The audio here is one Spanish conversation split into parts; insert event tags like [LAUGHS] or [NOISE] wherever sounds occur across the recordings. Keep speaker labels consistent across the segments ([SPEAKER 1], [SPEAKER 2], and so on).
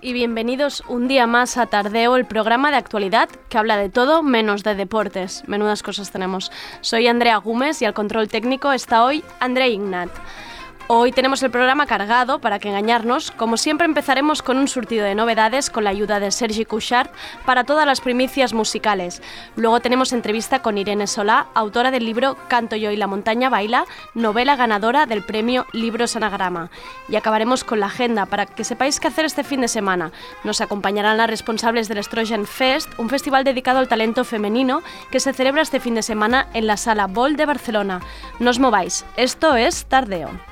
[SPEAKER 1] Y bienvenidos un día más a Tardeo, el programa de actualidad que habla de todo menos de deportes. Menudas cosas tenemos. Soy Andrea Gómez y al control técnico está hoy André Ignat. Hoy tenemos el programa cargado, para que engañarnos. Como siempre empezaremos con un surtido de novedades con la ayuda de Sergi Couchard para todas las primicias musicales. Luego tenemos entrevista con Irene Solá, autora del libro Canto yo y la montaña baila, novela ganadora del premio Libros Anagrama. Y acabaremos con la agenda para que sepáis qué hacer este fin de semana. Nos acompañarán las responsables del Estrogen Fest, un festival dedicado al talento femenino que se celebra este fin de semana en la Sala Bol de Barcelona. No os mováis, esto es Tardeo.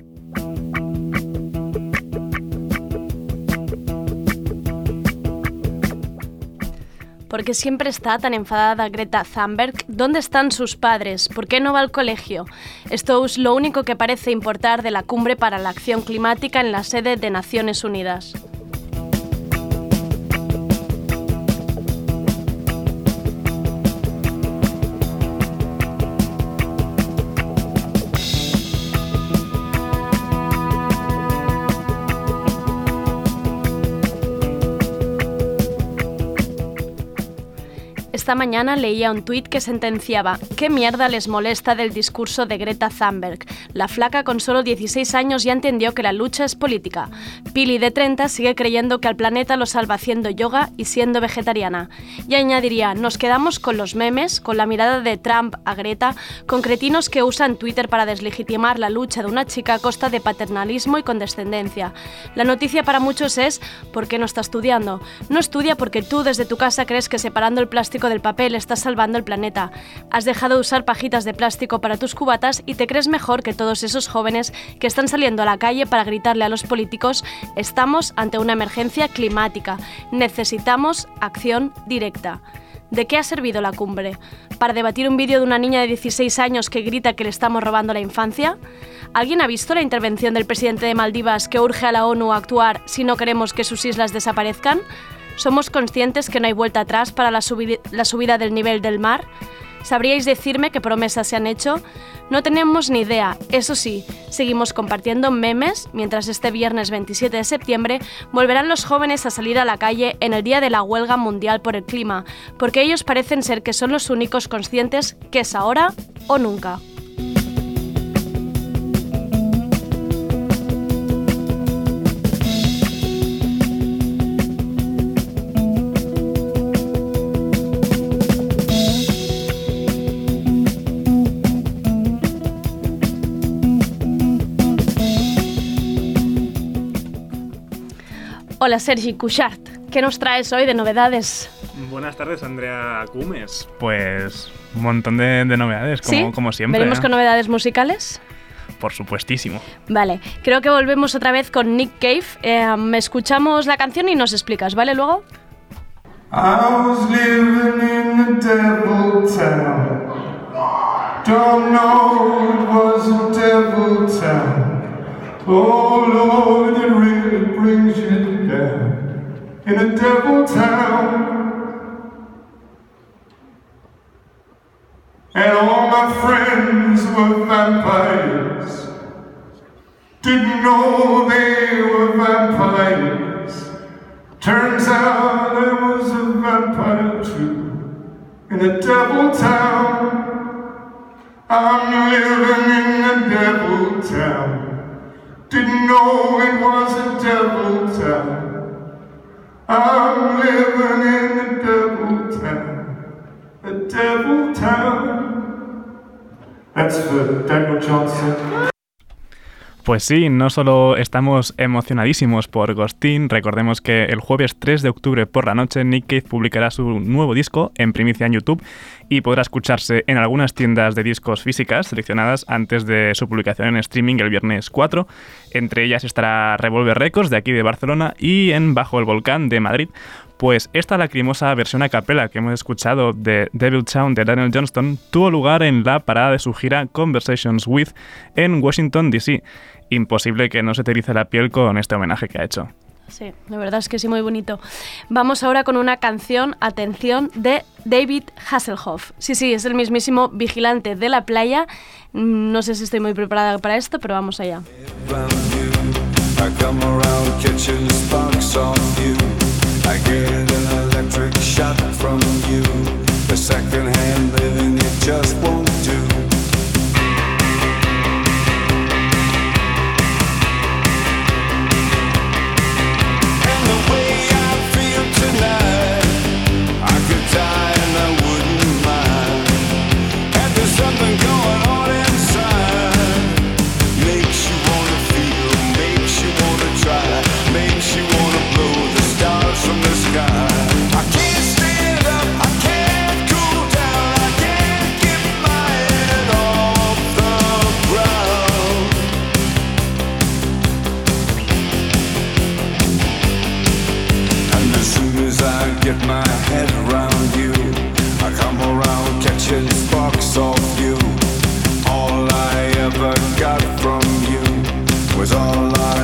[SPEAKER 1] ¿Por siempre está tan enfadada Greta Thunberg? ¿Dónde están sus padres? ¿Por qué no va al colegio? Esto es lo único que parece importar de la cumbre para la acción climática en la sede de Naciones Unidas. Esta mañana leía un tuit que sentenciaba ¿Qué mierda les molesta del discurso de Greta Thunberg? La flaca con solo 16 años ya entendió que la lucha es política. Pili de 30 sigue creyendo que al planeta lo salva haciendo yoga y siendo vegetariana. Y añadiría, nos quedamos con los memes, con la mirada de Trump a Greta, con cretinos que usan Twitter para deslegitimar la lucha de una chica a costa de paternalismo y condescendencia. La noticia para muchos es ¿por qué no está estudiando? No estudia porque tú desde tu casa crees que separando el plástico del papel estás salvando el planeta. Has dejado de usar pajitas de plástico para tus cubatas y te crees mejor que todos esos jóvenes que están saliendo a la calle para gritarle a los políticos estamos ante una emergencia climática. Necesitamos acción directa. ¿De qué ha servido la cumbre? ¿Para debatir un vídeo de una niña de 16 años que grita que le estamos robando la infancia? ¿Alguien ha visto la intervención del presidente de Maldivas que urge a la ONU a actuar si no queremos que sus islas desaparezcan? ¿Somos conscientes que no hay vuelta atrás para la, subida del nivel del mar? ¿Sabríais decirme qué promesas se han hecho? No tenemos ni idea. Eso sí, seguimos compartiendo memes mientras este viernes 27 de septiembre volverán los jóvenes a salir a la calle en el día de la huelga mundial por el clima, porque ellos parecen ser que son los únicos conscientes que es ahora o nunca. Hola Sergi Couchard, ¿qué nos traes hoy de novedades?
[SPEAKER 2] Buenas tardes, Andrea Cumes. Pues un montón de, novedades, como, como siempre.
[SPEAKER 1] ¿Veremos con novedades musicales?
[SPEAKER 2] Por supuestísimo.
[SPEAKER 1] Vale, creo que volvemos otra vez con Nick Cave. Eh, escuchamos la canción y nos explicas, ¿vale? Luego. I was living in the devil town. Don't know it was a devil town. Oh Lord, it really brings you down in a devil town. And all my friends were vampires.
[SPEAKER 3] Didn't know they were vampires. Turns out I was a vampire too. In a devil town. I'm living in a devil town. Didn't know it was a devil town. I'm living in a devil town. A devil town. That's for Daniel Johnson.
[SPEAKER 2] Pues sí, no solo estamos emocionadísimos por Ghostin, recordemos que el jueves 3 de octubre por la noche Nick Cave publicará su nuevo disco en primicia en YouTube y podrá escucharse en algunas tiendas de discos físicas seleccionadas antes de su publicación en streaming el viernes 4. Entre ellas estará Revolver Records de aquí de Barcelona y en Bajo el Volcán de Madrid. Pues esta lacrimosa versión a capela que hemos escuchado de Devil Town de Daniel Johnston tuvo lugar en la parada de su gira Conversations With en Washington, D.C. Imposible que no se te erice la piel con este homenaje que ha hecho.
[SPEAKER 4] Sí, la verdad es que sí, muy bonito. Vamos ahora con una canción, atención, de David Hasselhoff. Sí, sí, es el mismísimo vigilante de la playa. No sé si estoy muy preparada para esto, pero vamos allá. I get an electric shock from you. The second-hand living, it just won't get my head around you, I come around catching sparks off you. All I ever got from you was all I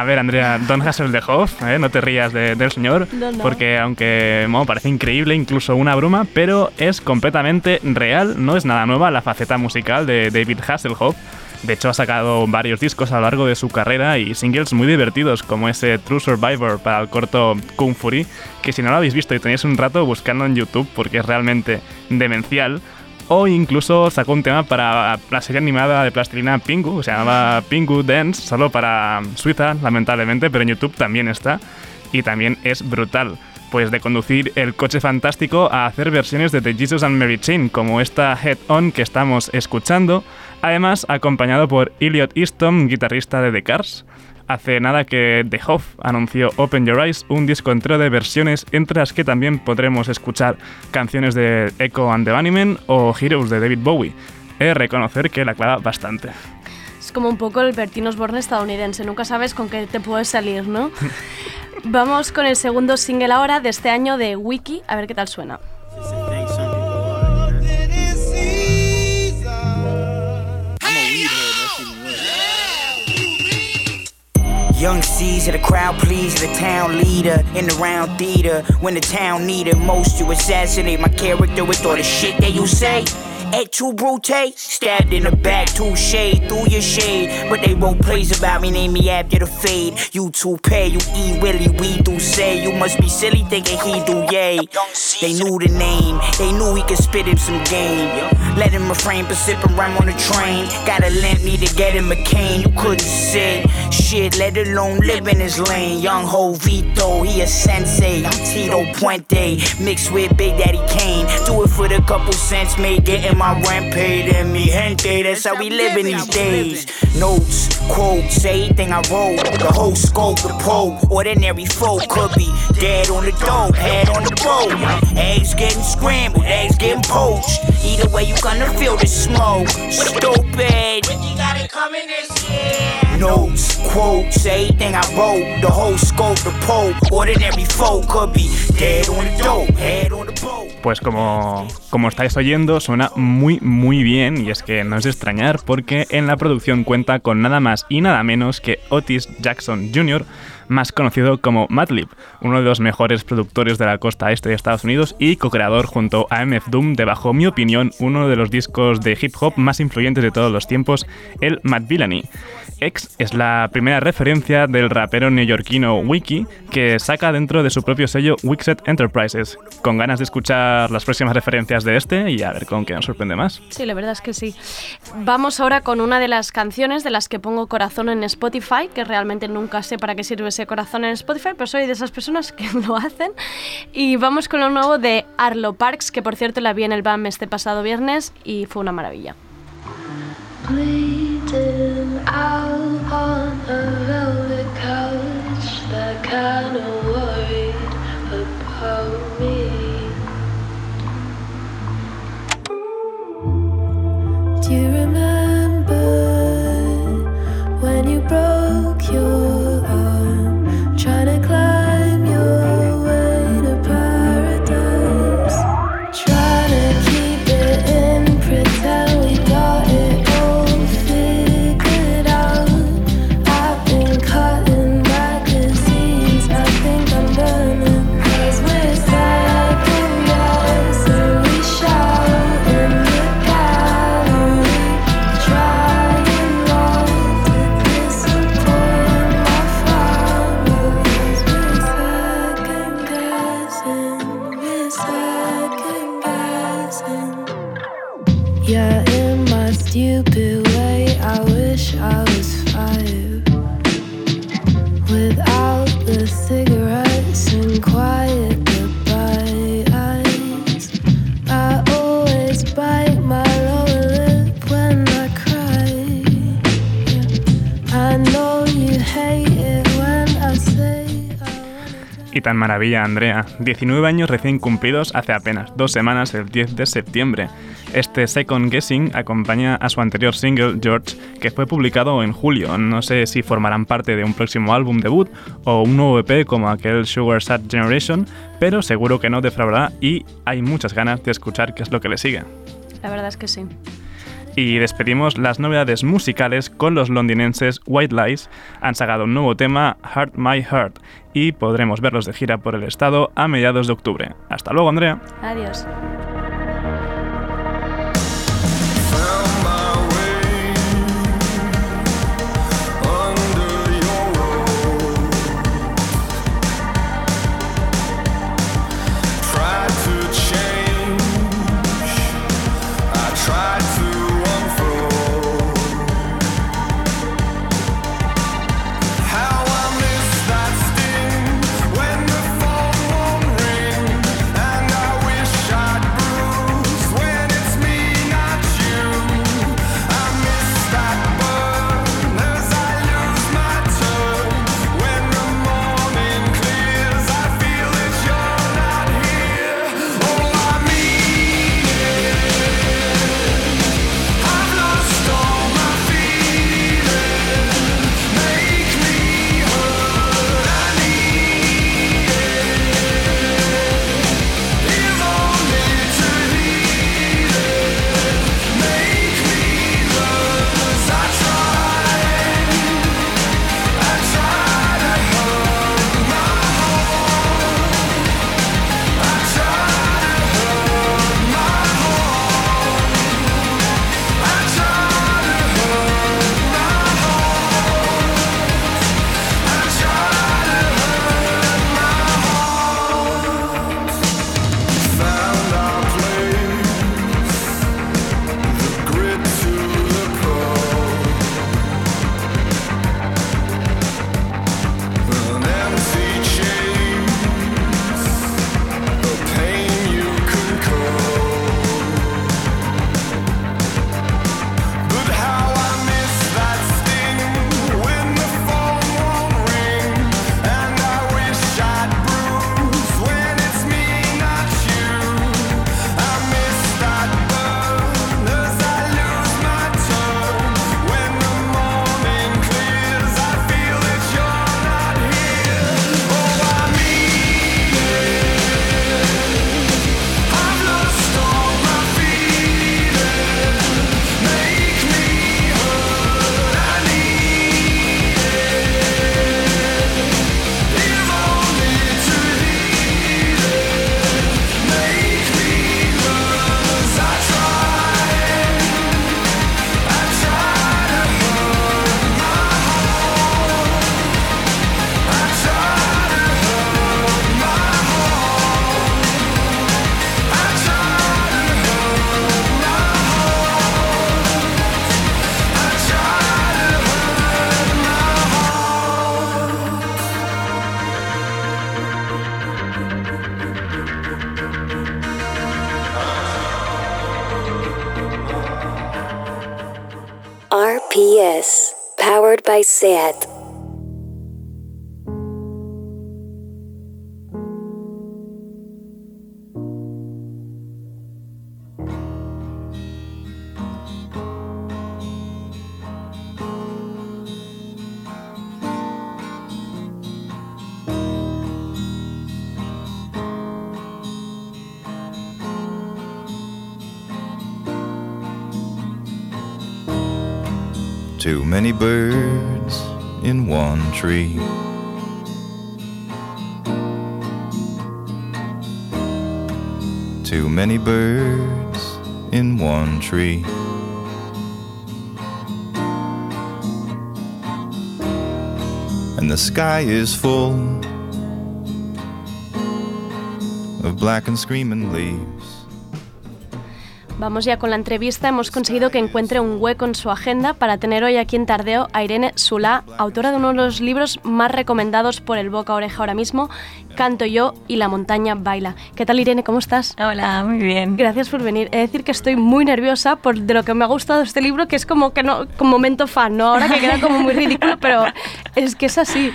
[SPEAKER 2] A ver, Andrea, Don Hasselhoff, ¿eh? no te rías de- del señor,
[SPEAKER 4] No, no.
[SPEAKER 2] porque aunque bueno, parece increíble, incluso una broma, pero es completamente real, no es nada nueva la faceta musical de David Hasselhoff. De hecho, ha sacado varios discos a lo largo de su carrera y singles muy divertidos, como ese True Survivor para el corto Kung Fury, que si no lo habéis visto y tenéis un rato buscando en YouTube, porque es realmente demencial, o incluso sacó un tema para la serie animada de plastilina Pingu, se llamaba Pingu Dance, solo para Suiza, lamentablemente, pero en YouTube también está y también es brutal. Pues de conducir el coche fantástico a hacer versiones de The Jesus and Mary Chain, como esta Head On que estamos escuchando, además acompañado por Elliot Easton, guitarrista de The Cars. Hace nada que The Hoff anunció Open Your Eyes, un disco entero de versiones entre las que también podremos escuchar canciones de Echo and the Bunnymen o Heroes de David Bowie. He de reconocer que la clava bastante.
[SPEAKER 4] Es como un poco el Bertino Osborne estadounidense, nunca sabes con qué te puedes salir, ¿no? [LAUGHS] Vamos con el segundo single ahora de este año de Wiki, a ver qué tal suena.
[SPEAKER 5] Young Caesar, the crowd pleaser, the town leader in the round theater. When the town needed most, you assassinate my character with all the shit that you say. Et tu brute, stabbed in the back, too shade through your shade. But they wrote plays about me, name me after the fade. You too pay, you eat Willie, we do say. You must be silly thinking he do yay. They knew the name, they knew he could spit him some game. Let him refrain from sipping rhyme on the train. Gotta lend me to get him a cane. You couldn't sit, shit, let alone live in his lane. Young Ho Vito, he a sensei. I'm Tito Puente, mixed with Big Daddy Kane. Do it for the couple cents made, getting my rent paid. And me gente, that's how we live in these days. Notes, quotes, anything I wrote. The whole scope, the pole. Ordinary folk could be dead on the dope, head on the boat. Eggs getting scrambled, eggs getting poached. Either way, you gonna feel the smoke. Stupid. I the whole scope, the folk could be dead on the head on the.
[SPEAKER 2] Pues como, como estáis oyendo, suena muy muy bien y es que no es de extrañar porque en la producción cuenta con nada más y nada menos que Otis Jackson Jr., más conocido como Madlib, uno de los mejores productores de la costa este de Estados Unidos y co-creador junto a MF Doom de, bajo mi opinión, uno de los discos de hip hop más influyentes de todos los tiempos, el Mad Villainy. X es la primera referencia del rapero neoyorquino Wiki que saca dentro de su propio sello Wixet Enterprises. Con ganas de escuchar las próximas referencias de este y a ver con qué nos sorprende más.
[SPEAKER 1] Sí, la verdad es que sí. Vamos ahora con una de las canciones de las que pongo corazón en Spotify, que realmente nunca sé para qué sirve ese corazón en Spotify, pero soy de esas personas que [LAUGHS] lo hacen. Y vamos con lo nuevo de Arlo Parks, que por cierto la vi en el BAM este pasado viernes y fue una maravilla.
[SPEAKER 6] Out on a velvet couch that kinda worried about me. Do you remember when you broke your
[SPEAKER 2] maravilla, Andrea. 19 años recién cumplidos hace apenas dos semanas, el 10 de septiembre. Este Second Guessing acompaña a su anterior single, George, que fue publicado en julio. No sé si formarán parte de un próximo álbum debut o un nuevo EP como aquel Sugar Sad Generation, pero seguro que no defraudará y hay muchas ganas de escuchar qué es lo que le sigue.
[SPEAKER 1] La verdad es que sí.
[SPEAKER 2] Y despedimos las novedades musicales con los londinenses White Lies. Han sacado un nuevo tema, Heart My Heart, y podremos verlos de gira por el estado a mediados de octubre. Hasta luego, Andrea.
[SPEAKER 1] Adiós.
[SPEAKER 7] Many birds in one tree. Too many birds in one tree. And the sky is full of black and screaming leaves.
[SPEAKER 1] Vamos ya con la entrevista. Hemos conseguido que encuentre un hueco en su agenda para tener hoy aquí en Tardeo a Irene Sulá, autora de uno de los libros más recomendados por el boca a oreja ahora mismo, Canto yo y la montaña baila. ¿Qué tal Irene? ¿Cómo estás?
[SPEAKER 8] Hola, muy bien.
[SPEAKER 1] Gracias por venir. He de decir que estoy muy nerviosa por de lo que me ha gustado este libro, que es como que no, como momento fan, ¿no? Ahora que queda como muy ridículo, pero es que es así.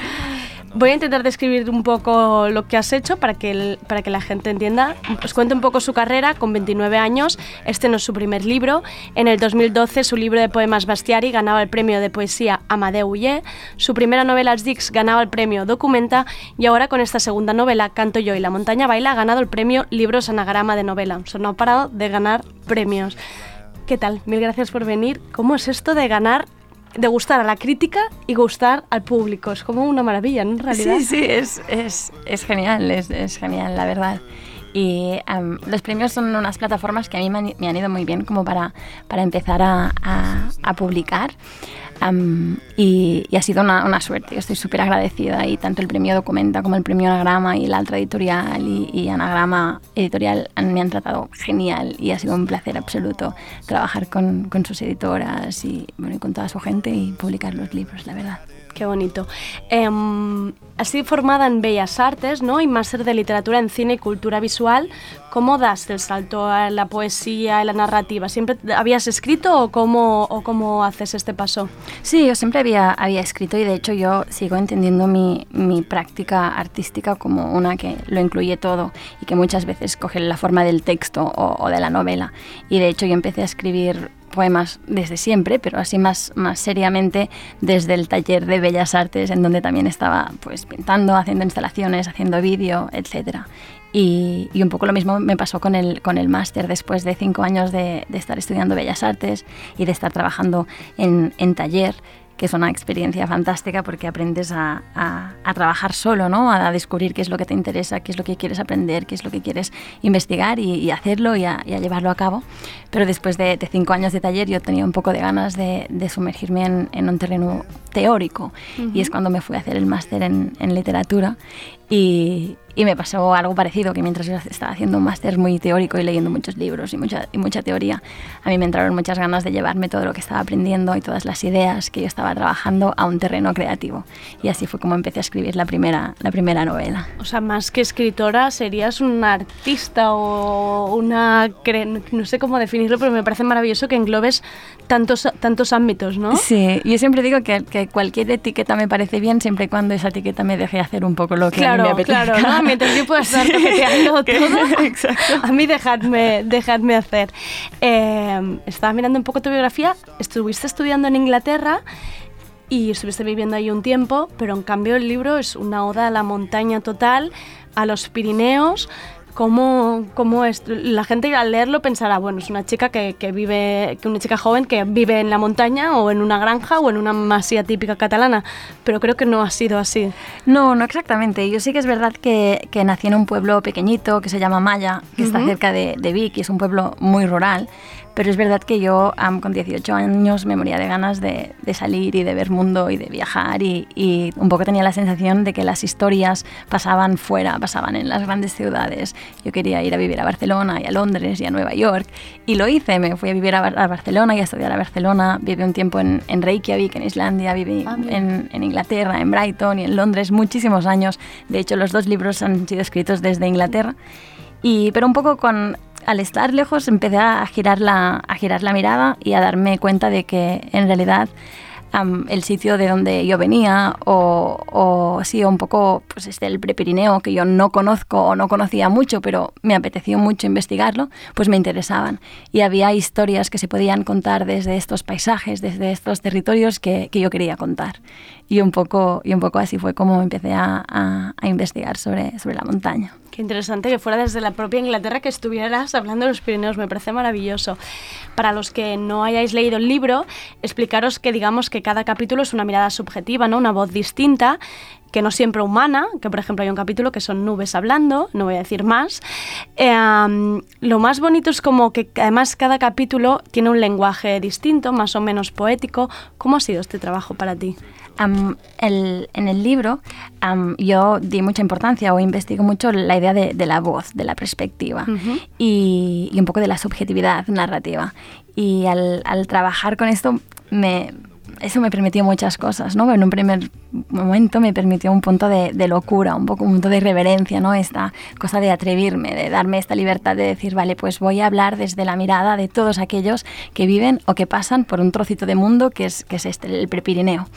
[SPEAKER 1] Voy a intentar describir un poco lo que has hecho para que, para que la gente entienda. Os cuento un poco su carrera. Con 29 años, este no es su primer libro. En el 2012, su libro de poemas Bastiari ganaba el premio de poesía Amadeu Ullé. Su primera novela, Dics, ganaba el premio Documenta. Y ahora, con esta segunda novela, Canto yo y la montaña baila, ha ganado el premio Libros Anagrama de Novela. O sea, no ha parado de ganar premios. ¿Qué tal? Mil gracias por venir. ¿Cómo es esto de ganar, de gustar a la crítica y gustar al público? Es como una maravilla, ¿no? En realidad.
[SPEAKER 8] Sí, sí, es, es, es genial, es, es genial, la verdad. Y los premios son unas plataformas que a mí me han, me han ido muy bien como para, para empezar a, a- a publicar. Am, y, ha sido una, una suerte, yo estoy súper agradecida y tanto el premio Documenta como el premio Anagrama y la otra editorial y, y Anagrama Editorial me han tratado genial y ha sido un placer absoluto trabajar con, con sus editoras y, bueno, y con toda su gente y publicar los libros, la verdad.
[SPEAKER 1] Qué bonito. Em, sido formada en Bellas Artes, ¿no? Y máster de literatura en cine y cultura visual. ¿Cómo das el salto a la poesía y la narrativa? ¿Siempre habías escrito o cómo, haces este paso?
[SPEAKER 8] Sí, yo siempre había, escrito y de hecho yo sigo entendiendo mi, mi práctica artística como una que lo incluye todo y que muchas veces coge la forma del texto o, o de la novela. Y de hecho yo empecé a escribir poemas desde siempre, pero así más, más seriamente desde el taller de Bellas Artes, en donde también estaba pues pintando, haciendo instalaciones, haciendo vídeo. Y, y un poco lo mismo me pasó con el, con el máster después de cinco años de, de estar estudiando Bellas Artes y de estar trabajando en, en taller que es una experiencia fantástica porque aprendes a, a- a trabajar solo, ¿no? a descubrir qué es lo que te interesa, qué es lo que quieres aprender, qué es lo que quieres investigar y, y hacerlo y a, y a llevarlo a cabo. Pero después de, de cinco años de taller yo tenía un poco de ganas de, de sumergirme en, en un terreno teórico y es cuando me fui a hacer el máster en, en literatura y, y me pasó algo parecido, que mientras yo estaba haciendo un máster muy teórico y leyendo muchos libros y mucha, y mucha teoría, a mí me entraron muchas ganas de llevarme todo lo que estaba aprendiendo y todas las ideas que yo estaba trabajando a un terreno creativo. Y así fue como empecé a escribir la primera, la primera novela.
[SPEAKER 1] O sea, más que escritora, serías una artista o una... No sé cómo definirlo, pero me parece maravilloso que englobes tantos, tantos ámbitos, ¿no?
[SPEAKER 8] Sí, yo siempre digo que, que cualquier etiqueta me parece bien siempre y cuando esa etiqueta me deje hacer un poco lo que a mí me
[SPEAKER 1] Claro,
[SPEAKER 8] apetezca.
[SPEAKER 1] claro, ¿no? Mientras yo pueda estar [LAUGHS] toqueteando [LAUGHS] todo, [LAUGHS]
[SPEAKER 8] Exacto.
[SPEAKER 1] a mí dejadme, dejadme hacer. Eh, estaba mirando un poco tu biografía, estuviste estudiando en Inglaterra y estuviste viviendo ahí un tiempo, pero en cambio el libro es una oda a la montaña total, a los Pirineos. ¿Cómo, cómo es? La gente al leerlo pensará, bueno, es una chica que, que vive, que una chica joven que vive en la montaña o en una granja o en una masía típica catalana, pero creo que no ha sido así.
[SPEAKER 8] No, no exactamente. Yo sí que es verdad que, que nací en un pueblo pequeñito que se llama Maya, que está cerca de, de Vic y es un pueblo muy rural. Pero es verdad que yo con 18 años me moría de ganas de, de salir y de ver mundo y de viajar y, y un poco tenía la sensación de que las historias pasaban fuera, pasaban en las grandes ciudades. Yo quería ir a vivir a Barcelona y a Londres y a Nueva York y lo hice. Me fui a vivir a, Bar- a Barcelona y a estudiar a Barcelona. Viví un tiempo en, en Reykjavik, en Islandia, viví
[SPEAKER 1] Ah,
[SPEAKER 8] en, en Inglaterra, en Brighton y en Londres muchísimos años. De hecho, los dos libros han sido escritos desde Inglaterra. Y, pero un poco con, al estar lejos empecé a girar, la, a girar la mirada y a darme cuenta de que en realidad am, el sitio de donde yo venía o, o sí, un poco pues este, el Prepirineo que yo no conozco o no conocía mucho, pero me apeteció mucho investigarlo, pues me interesaban. Y había historias que se podían contar desde estos paisajes, desde estos territorios que, que yo quería contar. Y un, poco, y un poco así fue como empecé a, a, a investigar sobre, sobre la montaña.
[SPEAKER 1] Qué interesante que fuera desde la propia Inglaterra que estuvieras hablando de los Pirineos, me parece maravilloso. Para los que no hayáis leído el libro, explicaros que digamos que cada capítulo es una mirada subjetiva, ¿no? una voz distinta, que no siempre humana, que por ejemplo hay un capítulo que son nubes hablando, no voy a decir más. Eh, lo más bonito es como que además cada capítulo tiene un lenguaje distinto, más o menos poético. ¿Cómo ha sido este trabajo para ti?
[SPEAKER 8] Um, el, en el libro um, yo di mucha importancia o investigo mucho la idea de, de la voz, de la perspectiva uh -huh. y, y, un poco de la subjetividad narrativa. Y al, al trabajar con esto me, eso me permitió muchas cosas, ¿no? En un primer momento me permitió un punto de, de, locura, un poco un punto de irreverencia, ¿no? Esta cosa de atreverme, de darme esta libertad de decir, vale, pues voy a hablar desde la mirada de todos aquellos que viven o que pasan por un trocito de mundo que es, que es este, el Prepirineo.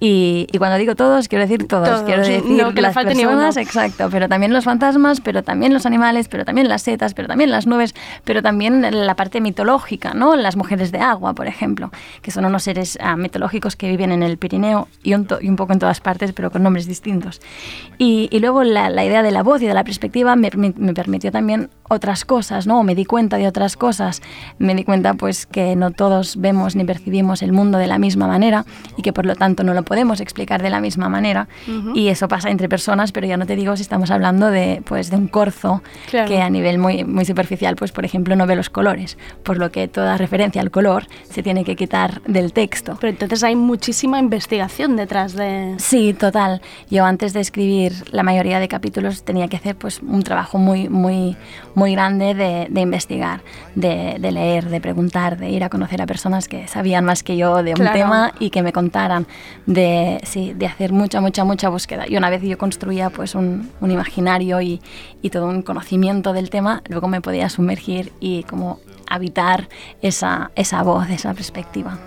[SPEAKER 8] Y, y cuando digo todos, quiero decir todos,
[SPEAKER 1] todos.
[SPEAKER 8] quiero decir
[SPEAKER 1] no, que
[SPEAKER 8] las personas, exacto, pero también los fantasmas, pero también los animales, pero también las setas, pero también las nubes, pero también la parte mitológica, ¿no? Las mujeres de agua, por ejemplo, que son unos seres uh, mitológicos que viven en el Pirineo y un, y un poco en todas partes, pero con nombres distintos. Y, y luego la, la, idea de la voz y de la perspectiva me, me, me, permitió también otras cosas, ¿no? Me di cuenta de otras cosas. Me di cuenta, pues, que no todos vemos ni percibimos el mundo de la misma manera y que, por lo tanto, no lo podemos explicar de la misma manera. Uh -huh. Y eso pasa entre personas, pero ya no te digo si estamos hablando de, pues, de un corzo claro. que a nivel muy, muy superficial, pues, por ejemplo, no ve los colores, por lo que toda referencia al color se tiene que quitar del texto.
[SPEAKER 1] Pero entonces hay muchísima investigación detrás de...
[SPEAKER 8] Sí, total. Yo antes de escribir la mayoría de capítulos tenía que hacer pues un trabajo muy, muy, muy grande de, de investigar, de, de, leer, de preguntar, de ir a conocer a personas que sabían más que yo de un
[SPEAKER 1] claro.
[SPEAKER 8] tema y que me contaran, de, sí, de hacer mucha, mucha, mucha búsqueda. Y una vez yo construía pues un, un imaginario y, y todo un conocimiento del tema, luego me podía sumergir y como habitar esa, esa voz, esa perspectiva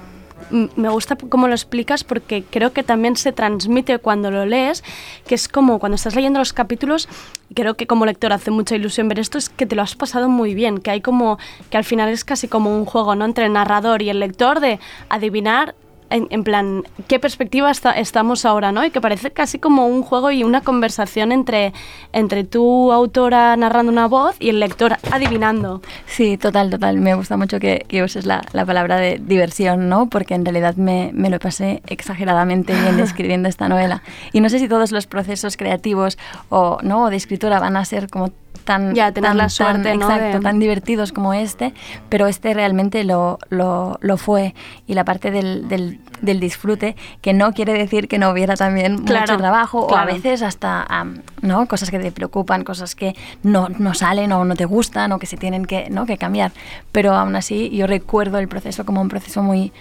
[SPEAKER 1] me gusta cómo lo explicas porque creo que también se transmite cuando lo lees, que es como cuando estás leyendo los capítulos, creo que como lector hace mucha ilusión ver esto, es que te lo has pasado muy bien, que hay como, que al final es casi como un juego, ¿no? Entre el narrador y el lector de adivinar en, en, plan, ¿qué perspectiva está, estamos ahora, no? Y que parece casi como un juego y una conversación entre, entre tu autora narrando una voz y el lector adivinando.
[SPEAKER 8] Sí, total, total. Me gusta mucho que, que uses la, la, palabra de diversión, ¿no? Porque en realidad me, me lo pasé exageradamente bien [LAUGHS] escribiendo esta novela. Y no sé si todos los procesos creativos o, ¿no? o de escritura van a ser como tan,
[SPEAKER 1] ya, tener
[SPEAKER 8] tan,
[SPEAKER 1] la suerte,
[SPEAKER 8] tan,
[SPEAKER 1] ¿no?
[SPEAKER 8] exacto,
[SPEAKER 1] de...
[SPEAKER 8] tan divertidos como este, pero este realmente lo, lo, lo fue. Y la parte del, del, del, disfrute, que no quiere decir que no hubiera también
[SPEAKER 1] claro,
[SPEAKER 8] mucho trabajo,
[SPEAKER 1] claro.
[SPEAKER 8] o a veces hasta um, ¿no? cosas que te preocupan, cosas que no, no salen o no te gustan o que se tienen que, ¿no? que cambiar. Pero aún así yo recuerdo el proceso como un proceso muy,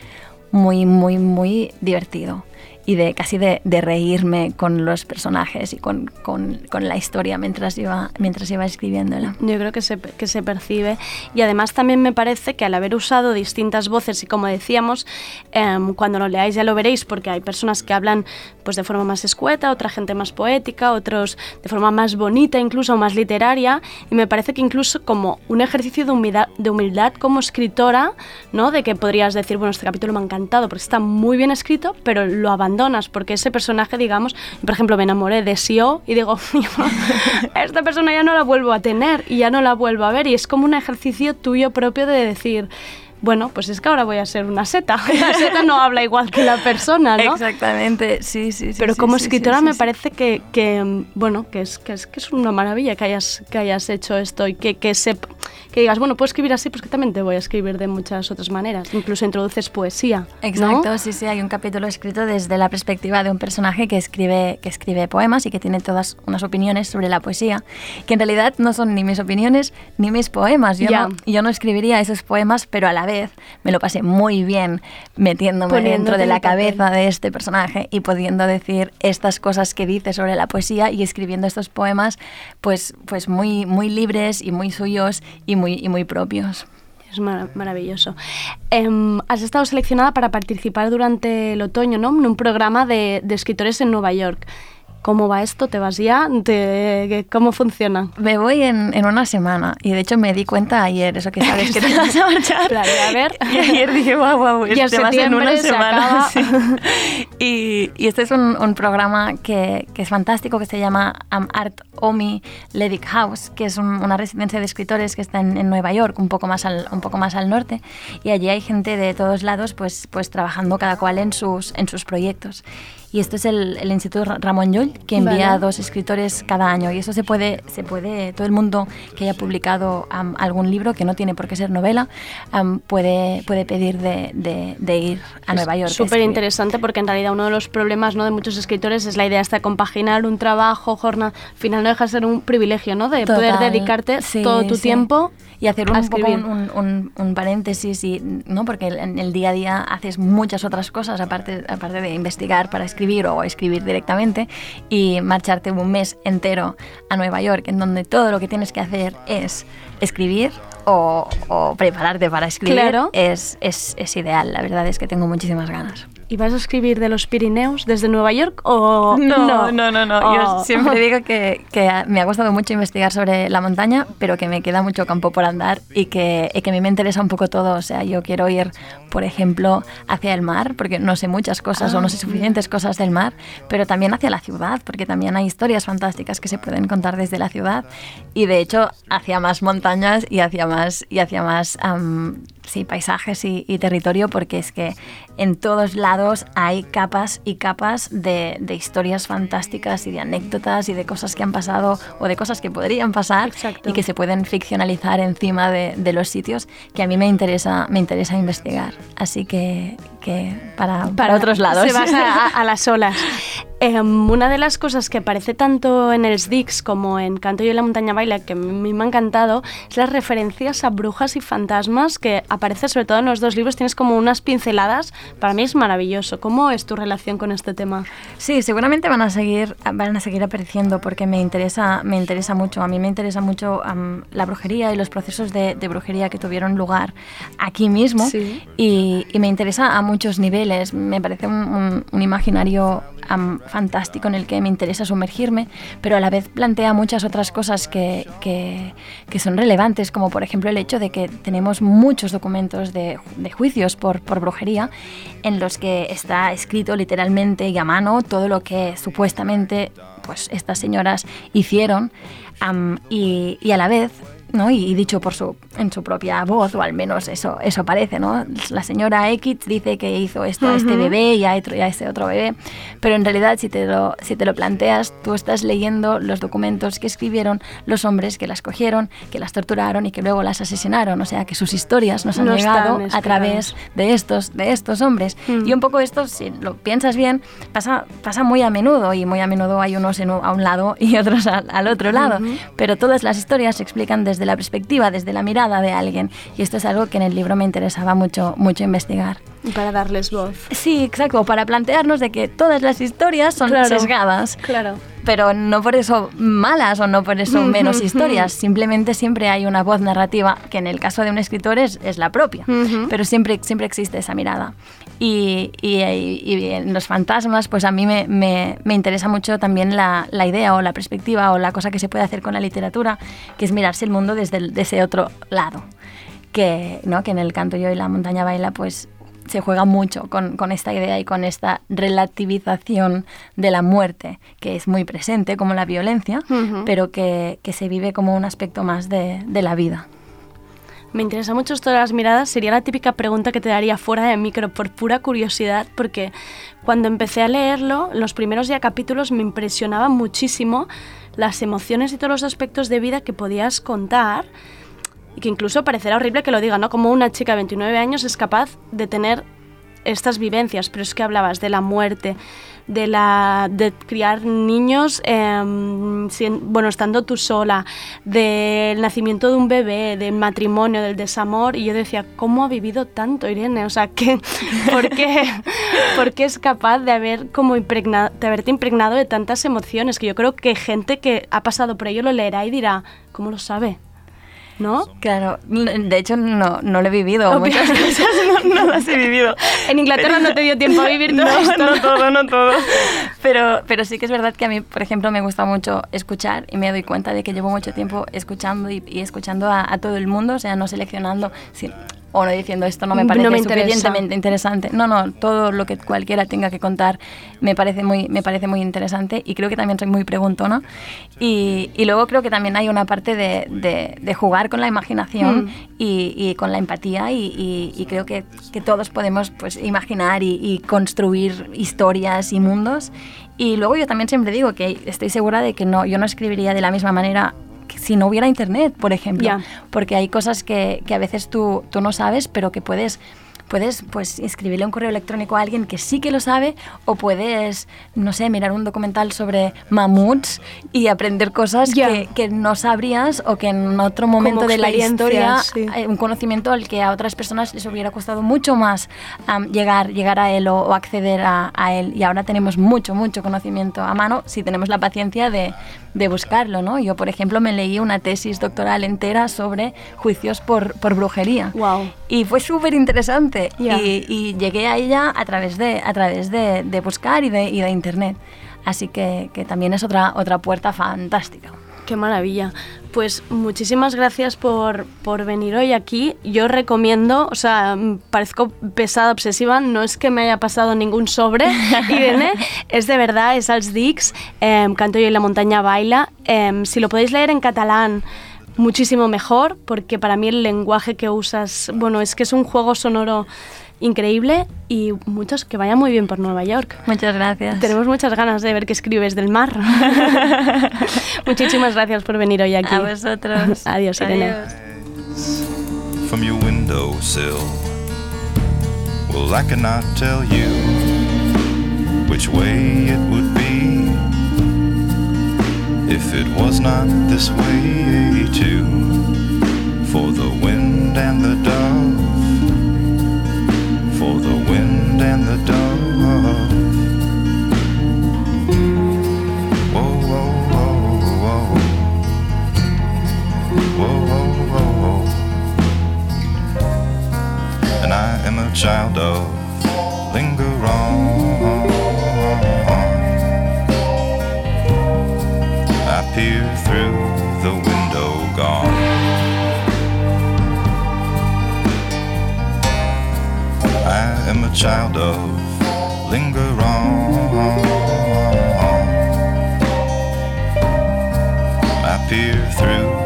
[SPEAKER 8] muy, muy, muy divertido y de casi de, de, reírme con los personajes y con, con, con, la historia mientras iba, mientras iba escribiéndola.
[SPEAKER 1] Yo creo que se, que se percibe y además también me parece que al haber usado distintas voces y como decíamos, eh, cuando lo leáis ya lo veréis porque hay personas que hablan pues de forma más escueta, otra gente más poética, otros de forma más bonita, incluso más literaria y me parece que incluso como un ejercicio de humildad, de humildad como escritora, ¿no? De que podrías decir, bueno, este capítulo me ha encantado porque está muy bien escrito, pero lo porque ese personaje, digamos, por ejemplo, me enamoré de Sio y digo, [LAUGHS] esta persona ya no la vuelvo a tener y ya no la vuelvo a ver y es como un ejercicio tuyo propio de decir, bueno, pues es que ahora voy a ser una seta. [LAUGHS] La seta no habla igual que la persona, ¿no?
[SPEAKER 8] Exactamente, sí, sí, sí.
[SPEAKER 1] Pero como
[SPEAKER 8] sí,
[SPEAKER 1] escritora
[SPEAKER 8] sí,
[SPEAKER 1] me
[SPEAKER 8] sí,
[SPEAKER 1] parece que, que, bueno, que es, que, es, que es una maravilla que hayas, que hayas hecho esto y que, que, se, que digas, bueno, puedo escribir así, pues que también te voy a escribir de muchas otras maneras. Incluso introduces poesía.
[SPEAKER 8] Exacto,
[SPEAKER 1] ¿no?
[SPEAKER 8] sí, sí. Hay un capítulo escrito desde la perspectiva de un personaje que escribe, que escribe poemas y que tiene todas unas opiniones sobre la poesía, que en realidad no son ni mis opiniones ni mis poemas. Yo, no, yo no escribiría esos poemas, pero a la vez me lo pasé muy bien metiéndome dentro de la cabeza de este personaje y pudiendo decir estas cosas que dice sobre la poesía y escribiendo estos poemas pues, pues muy, muy libres y muy suyos y muy, y muy propios.
[SPEAKER 1] Es mar- maravilloso. Em, has estado seleccionada para participar durante el otoño, ¿no? En un programa de, de escritores en Nueva York. ¿Cómo va esto? ¿Te vas ya? ¿Te- ¿Cómo funciona?
[SPEAKER 8] Me voy en, en una semana y de hecho me di cuenta ayer, eso que sabes que te [LAUGHS] vas a marchar.
[SPEAKER 1] Plan, a ver. [LAUGHS]
[SPEAKER 8] Y ayer dije, guau, guau,
[SPEAKER 1] Y
[SPEAKER 8] te vas en una
[SPEAKER 1] se
[SPEAKER 8] semana. [LAUGHS] sí. Y, y este es un, un programa que, que es fantástico, que se llama um, Art Omi Ledick House, que es un- una residencia de escritores que está en, en Nueva York, un poco, más al, un poco más al norte. Y allí hay gente de todos lados pues, pues trabajando cada cual en sus, en sus proyectos. Y esto es el, el Instituto Ra- Ramón Llull, que envía
[SPEAKER 1] Vale.
[SPEAKER 8] dos escritores cada año. Y eso se puede, se puede todo el mundo que haya publicado am, algún libro, que no tiene por qué ser novela, am, puede, puede pedir de, de- de ir a Nueva York.
[SPEAKER 1] Súper interesante porque en realidad uno de los problemas ¿no? de muchos escritores es la idea de compaginar un trabajo, jornada. Al final no deja de ser un privilegio, ¿no? De poder
[SPEAKER 8] Total,
[SPEAKER 1] dedicarte
[SPEAKER 8] sí,
[SPEAKER 1] todo tu
[SPEAKER 8] sí.
[SPEAKER 1] tiempo
[SPEAKER 8] y hacer un,
[SPEAKER 1] a
[SPEAKER 8] poco un, un- un- un paréntesis y no porque en el día a día haces muchas otras cosas aparte aparte de investigar para escribir o escribir directamente y marcharte un mes entero a Nueva York en donde todo lo que tienes que hacer es escribir o, o prepararte para escribir
[SPEAKER 1] Claro.
[SPEAKER 8] es, es, es ideal la verdad es que tengo muchísimas ganas
[SPEAKER 1] ¿Y vas a escribir de los Pirineos desde Nueva York o
[SPEAKER 8] No, no, no, no. Yo
[SPEAKER 1] Oh.
[SPEAKER 8] siempre [LAUGHS] digo que, que me ha gustado mucho investigar sobre la montaña, pero que me queda mucho campo por andar y que, y que a mí me interesa un poco todo. O sea, yo quiero ir, por ejemplo, hacia el mar, porque no sé muchas cosas o no sé suficientes cosas del mar, pero también hacia la ciudad, porque también hay historias fantásticas que se pueden contar desde la ciudad y de hecho hacia más montañas y hacia más, y hacia más am, sí, paisajes y, y territorio, porque es que en todos lados hay capas y capas de, de historias fantásticas y de anécdotas y de cosas que han pasado o de cosas que podrían pasar
[SPEAKER 1] Exacto.
[SPEAKER 8] y que se pueden ficcionalizar encima de, de los sitios que a mí me interesa, me interesa investigar. Así que, que para, para, otros lados.
[SPEAKER 1] Se basa a, a las olas. [LAUGHS] Em, una de las cosas que aparece tanto en el Sdix como en Canto yo en la montaña baila, que a mí me ha encantado, es las referencias a brujas y fantasmas que aparece sobre todo en los dos libros. Tienes como unas pinceladas. Para mí es maravilloso. ¿Cómo es tu relación con este tema?
[SPEAKER 8] Sí, seguramente van a seguir, van a seguir apareciendo porque me interesa, me interesa mucho. A mí me interesa mucho am, la brujería y los procesos de, de brujería que tuvieron lugar aquí mismo.
[SPEAKER 1] Sí.
[SPEAKER 8] Y, y me interesa a muchos niveles. Me parece un, imaginario fantástico en el que me interesa sumergirme, pero a la vez plantea muchas otras cosas que, que- son relevantes, como por ejemplo el hecho de que tenemos muchos documentos de, de juicios por, por brujería en los que está escrito literalmente y a mano todo lo que supuestamente pues, estas señoras hicieron y, y a la vez ¿no? Y, y dicho por su, en su propia voz, o al menos eso, eso parece, ¿no? La señora X dice que hizo esto a este bebé y a, otro, y a este otro bebé, pero en realidad si te, lo, si te lo planteas, tú estás leyendo los documentos que escribieron los hombres que las cogieron, que las torturaron y que luego las asesinaron, o sea que sus historias nos han
[SPEAKER 1] No
[SPEAKER 8] llegado a través de estos, de estos hombres. Y un poco esto, si lo piensas bien, pasa, pasa muy a menudo y muy a menudo hay unos en a un lado y [LAUGHS] otros al, al otro lado. Pero todas las historias se explican desde la perspectiva, desde la mirada de alguien. Y esto es algo que en el libro me interesaba mucho, mucho investigar.
[SPEAKER 1] Para darles voz.
[SPEAKER 8] Sí, exacto, para plantearnos de que todas las historias son
[SPEAKER 1] Claro.
[SPEAKER 8] sesgadas
[SPEAKER 1] Claro.
[SPEAKER 8] pero no por eso malas o no por eso menos historias. Simplemente siempre hay una voz narrativa que en el caso de un escritor es, es la propia, pero siempre, siempre existe esa mirada. Y, y- y- en los fantasmas, pues a mí me, me- me interesa mucho también la, la idea o la perspectiva o la cosa que se puede hacer con la literatura, que es mirarse el mundo desde el- de ese otro lado. Que, ¿no? que en el canto yo y la montaña baila, pues se juega mucho con, con esta idea y con esta relativización de la muerte, que es muy presente como la violencia, pero que, que se vive como un aspecto más de, de la vida.
[SPEAKER 1] Me interesa mucho esto de las miradas. Sería la típica pregunta que te daría fuera de micro por pura curiosidad, porque cuando empecé a leerlo, los primeros ya capítulos me impresionaban muchísimo las emociones y todos los aspectos de vida que podías contar y que incluso parecerá horrible que lo diga, ¿no? Como una chica de 29 años es capaz de tener estas vivencias, pero es que hablabas de la muerte, de la de criar niños, em, sin- bueno, estando tú sola, del nacimiento de un bebé, del matrimonio, del desamor, y yo decía, ¿cómo ha vivido tanto Irene? O sea, ¿qué, [LAUGHS] ¿por, qué, [LAUGHS] ¿por qué es capaz de, haber como impregna- de haberte impregnado de tantas emociones? Que yo creo que gente que ha pasado por ello lo leerá y dirá, ¿cómo lo sabe? ¿No?
[SPEAKER 8] Claro, de hecho no, no lo he vivido,
[SPEAKER 1] Obvio.
[SPEAKER 8] muchas [LAUGHS] cosas no, no las he vivido.
[SPEAKER 1] En Inglaterra no te dio tiempo a [LAUGHS] vivir todo
[SPEAKER 8] no,
[SPEAKER 1] esto.
[SPEAKER 8] no todo, no todo. Pero, pero sí que es verdad que a mí, por ejemplo, me gusta mucho escuchar y me doy cuenta de que llevo mucho tiempo escuchando y, y escuchando a, a todo el mundo, o sea, no seleccionando o no diciendo esto no me
[SPEAKER 1] No
[SPEAKER 8] parece
[SPEAKER 1] interesa.
[SPEAKER 8] suficientemente interesante. No, no, todo lo que cualquiera tenga que contar me parece muy, me parece muy interesante y creo que también soy muy preguntona. Y, y luego creo que también hay una parte de, de- de jugar con la imaginación
[SPEAKER 1] Mm.
[SPEAKER 8] y, y con la empatía y, y- y creo que, que todos podemos pues, imaginar y, y construir historias y mundos. Y luego yo también siempre digo que estoy segura de que no, yo no escribiría de la misma manera si no hubiera internet, por ejemplo. Porque hay cosas que, que a veces tú, tú no sabes, pero que puedes puedes pues escribirle un correo electrónico a alguien que sí que lo sabe o puedes, no sé, mirar un documental sobre mamuts y aprender cosas
[SPEAKER 1] Ya.
[SPEAKER 8] que, que no sabrías o que en otro momento de la historia
[SPEAKER 1] sí.
[SPEAKER 8] hay un conocimiento al que a otras personas les hubiera costado mucho más am, llegar, llegar a él o, o acceder a, a él. Y ahora tenemos mucho, mucho conocimiento a mano si tenemos la paciencia de, de buscarlo. ¿no? Yo, por ejemplo, me leí una tesis doctoral entera sobre juicios por, por brujería.
[SPEAKER 1] Wow.
[SPEAKER 8] Y fue súper interesante.
[SPEAKER 1] Ya.
[SPEAKER 8] Y, y llegué a ella a través de, a través de, de buscar y de, y de internet. Así que, que también es otra, otra puerta fantástica.
[SPEAKER 1] Qué maravilla. Pues muchísimas gracias por, por venir hoy aquí. Yo recomiendo, o sea, mm, parezco pesada, obsesiva, no es que me haya pasado ningún sobre, [LAUGHS] Irene, es de verdad, es als Dix, em, Canto yo y la montaña baila. Em, si lo podéis leer en catalán, muchísimo mejor, porque para mí el lenguaje que usas, bueno, es que es un juego sonoro increíble y muchos que vaya muy bien por Nueva York.
[SPEAKER 8] Muchas gracias.
[SPEAKER 1] Tenemos muchas ganas de ver qué escribes del mar. [LAUGHS] Muchísimas gracias por venir hoy aquí.
[SPEAKER 8] A vosotros.
[SPEAKER 1] Adiós, Irene.
[SPEAKER 8] Adiós.
[SPEAKER 7] from your windowsill. Well, I cannot tell you which way it would be if it was not this way too. For the wind and the dove, for the wind and the dove. Whoa, whoa, whoa, whoa. Whoa, whoa, whoa, and I am a child of linger on. Am a child of linger on. I peer through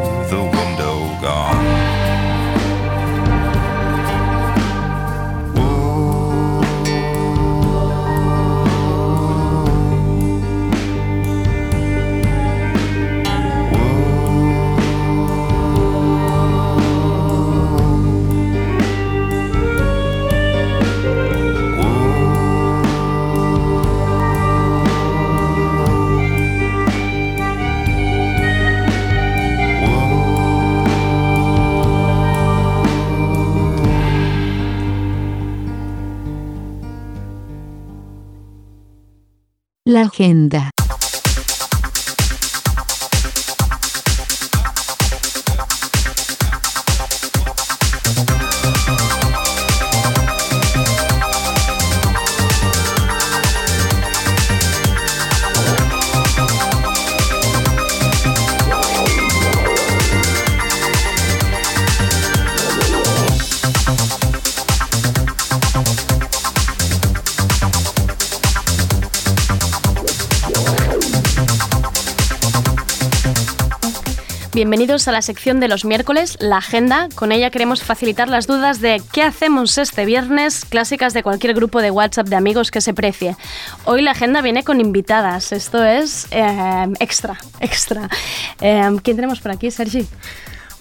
[SPEAKER 9] agenda.
[SPEAKER 1] Bienvenidos a la sección de los miércoles, la agenda. Con ella queremos facilitar las dudas de qué hacemos este viernes, clásicas de cualquier grupo de WhatsApp de amigos que se precie. Hoy la agenda viene con invitadas, esto es eh, extra, extra. Eh, ¿Quién tenemos por aquí, Sergi?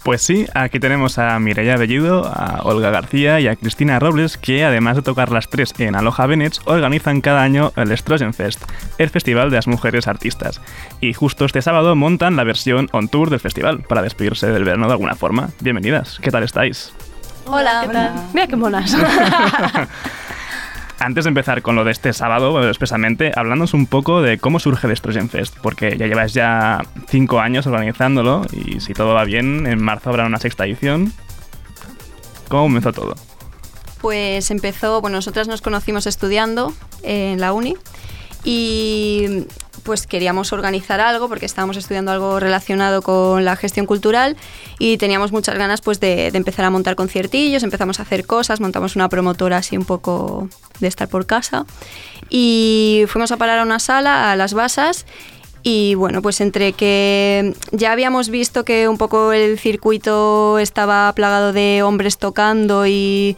[SPEAKER 2] Pues sí, aquí tenemos a Mireia Bellido, a Olga García y a Cristina Robles, que además de tocar las tres en Aloha Venets, organizan cada año el Strogen Fest, el festival de las mujeres artistas. Y justo este sábado montan la versión on tour del festival, para despedirse del verano de alguna forma. Bienvenidas, ¿qué tal estáis?
[SPEAKER 1] Hola, ¿qué tal? Mira qué monas. [LAUGHS] [LAUGHS]
[SPEAKER 2] Antes de empezar con lo de este sábado, expresamente, hablándonos un poco de cómo surge Estrogen Fest, porque ya lleváis ya cinco años organizándolo y si todo va bien, en marzo habrá una sexta edición. ¿Cómo comenzó todo?
[SPEAKER 10] Pues empezó, bueno, nosotras nos conocimos estudiando en la uni y pues queríamos organizar algo porque estábamos estudiando algo relacionado con la gestión cultural y teníamos muchas ganas pues de, de, empezar a montar conciertillos, empezamos a hacer cosas, montamos una promotora así un poco de estar por casa y fuimos a parar a una sala, a las basas y bueno, pues entre que ya habíamos visto que un poco el circuito estaba plagado de hombres tocando y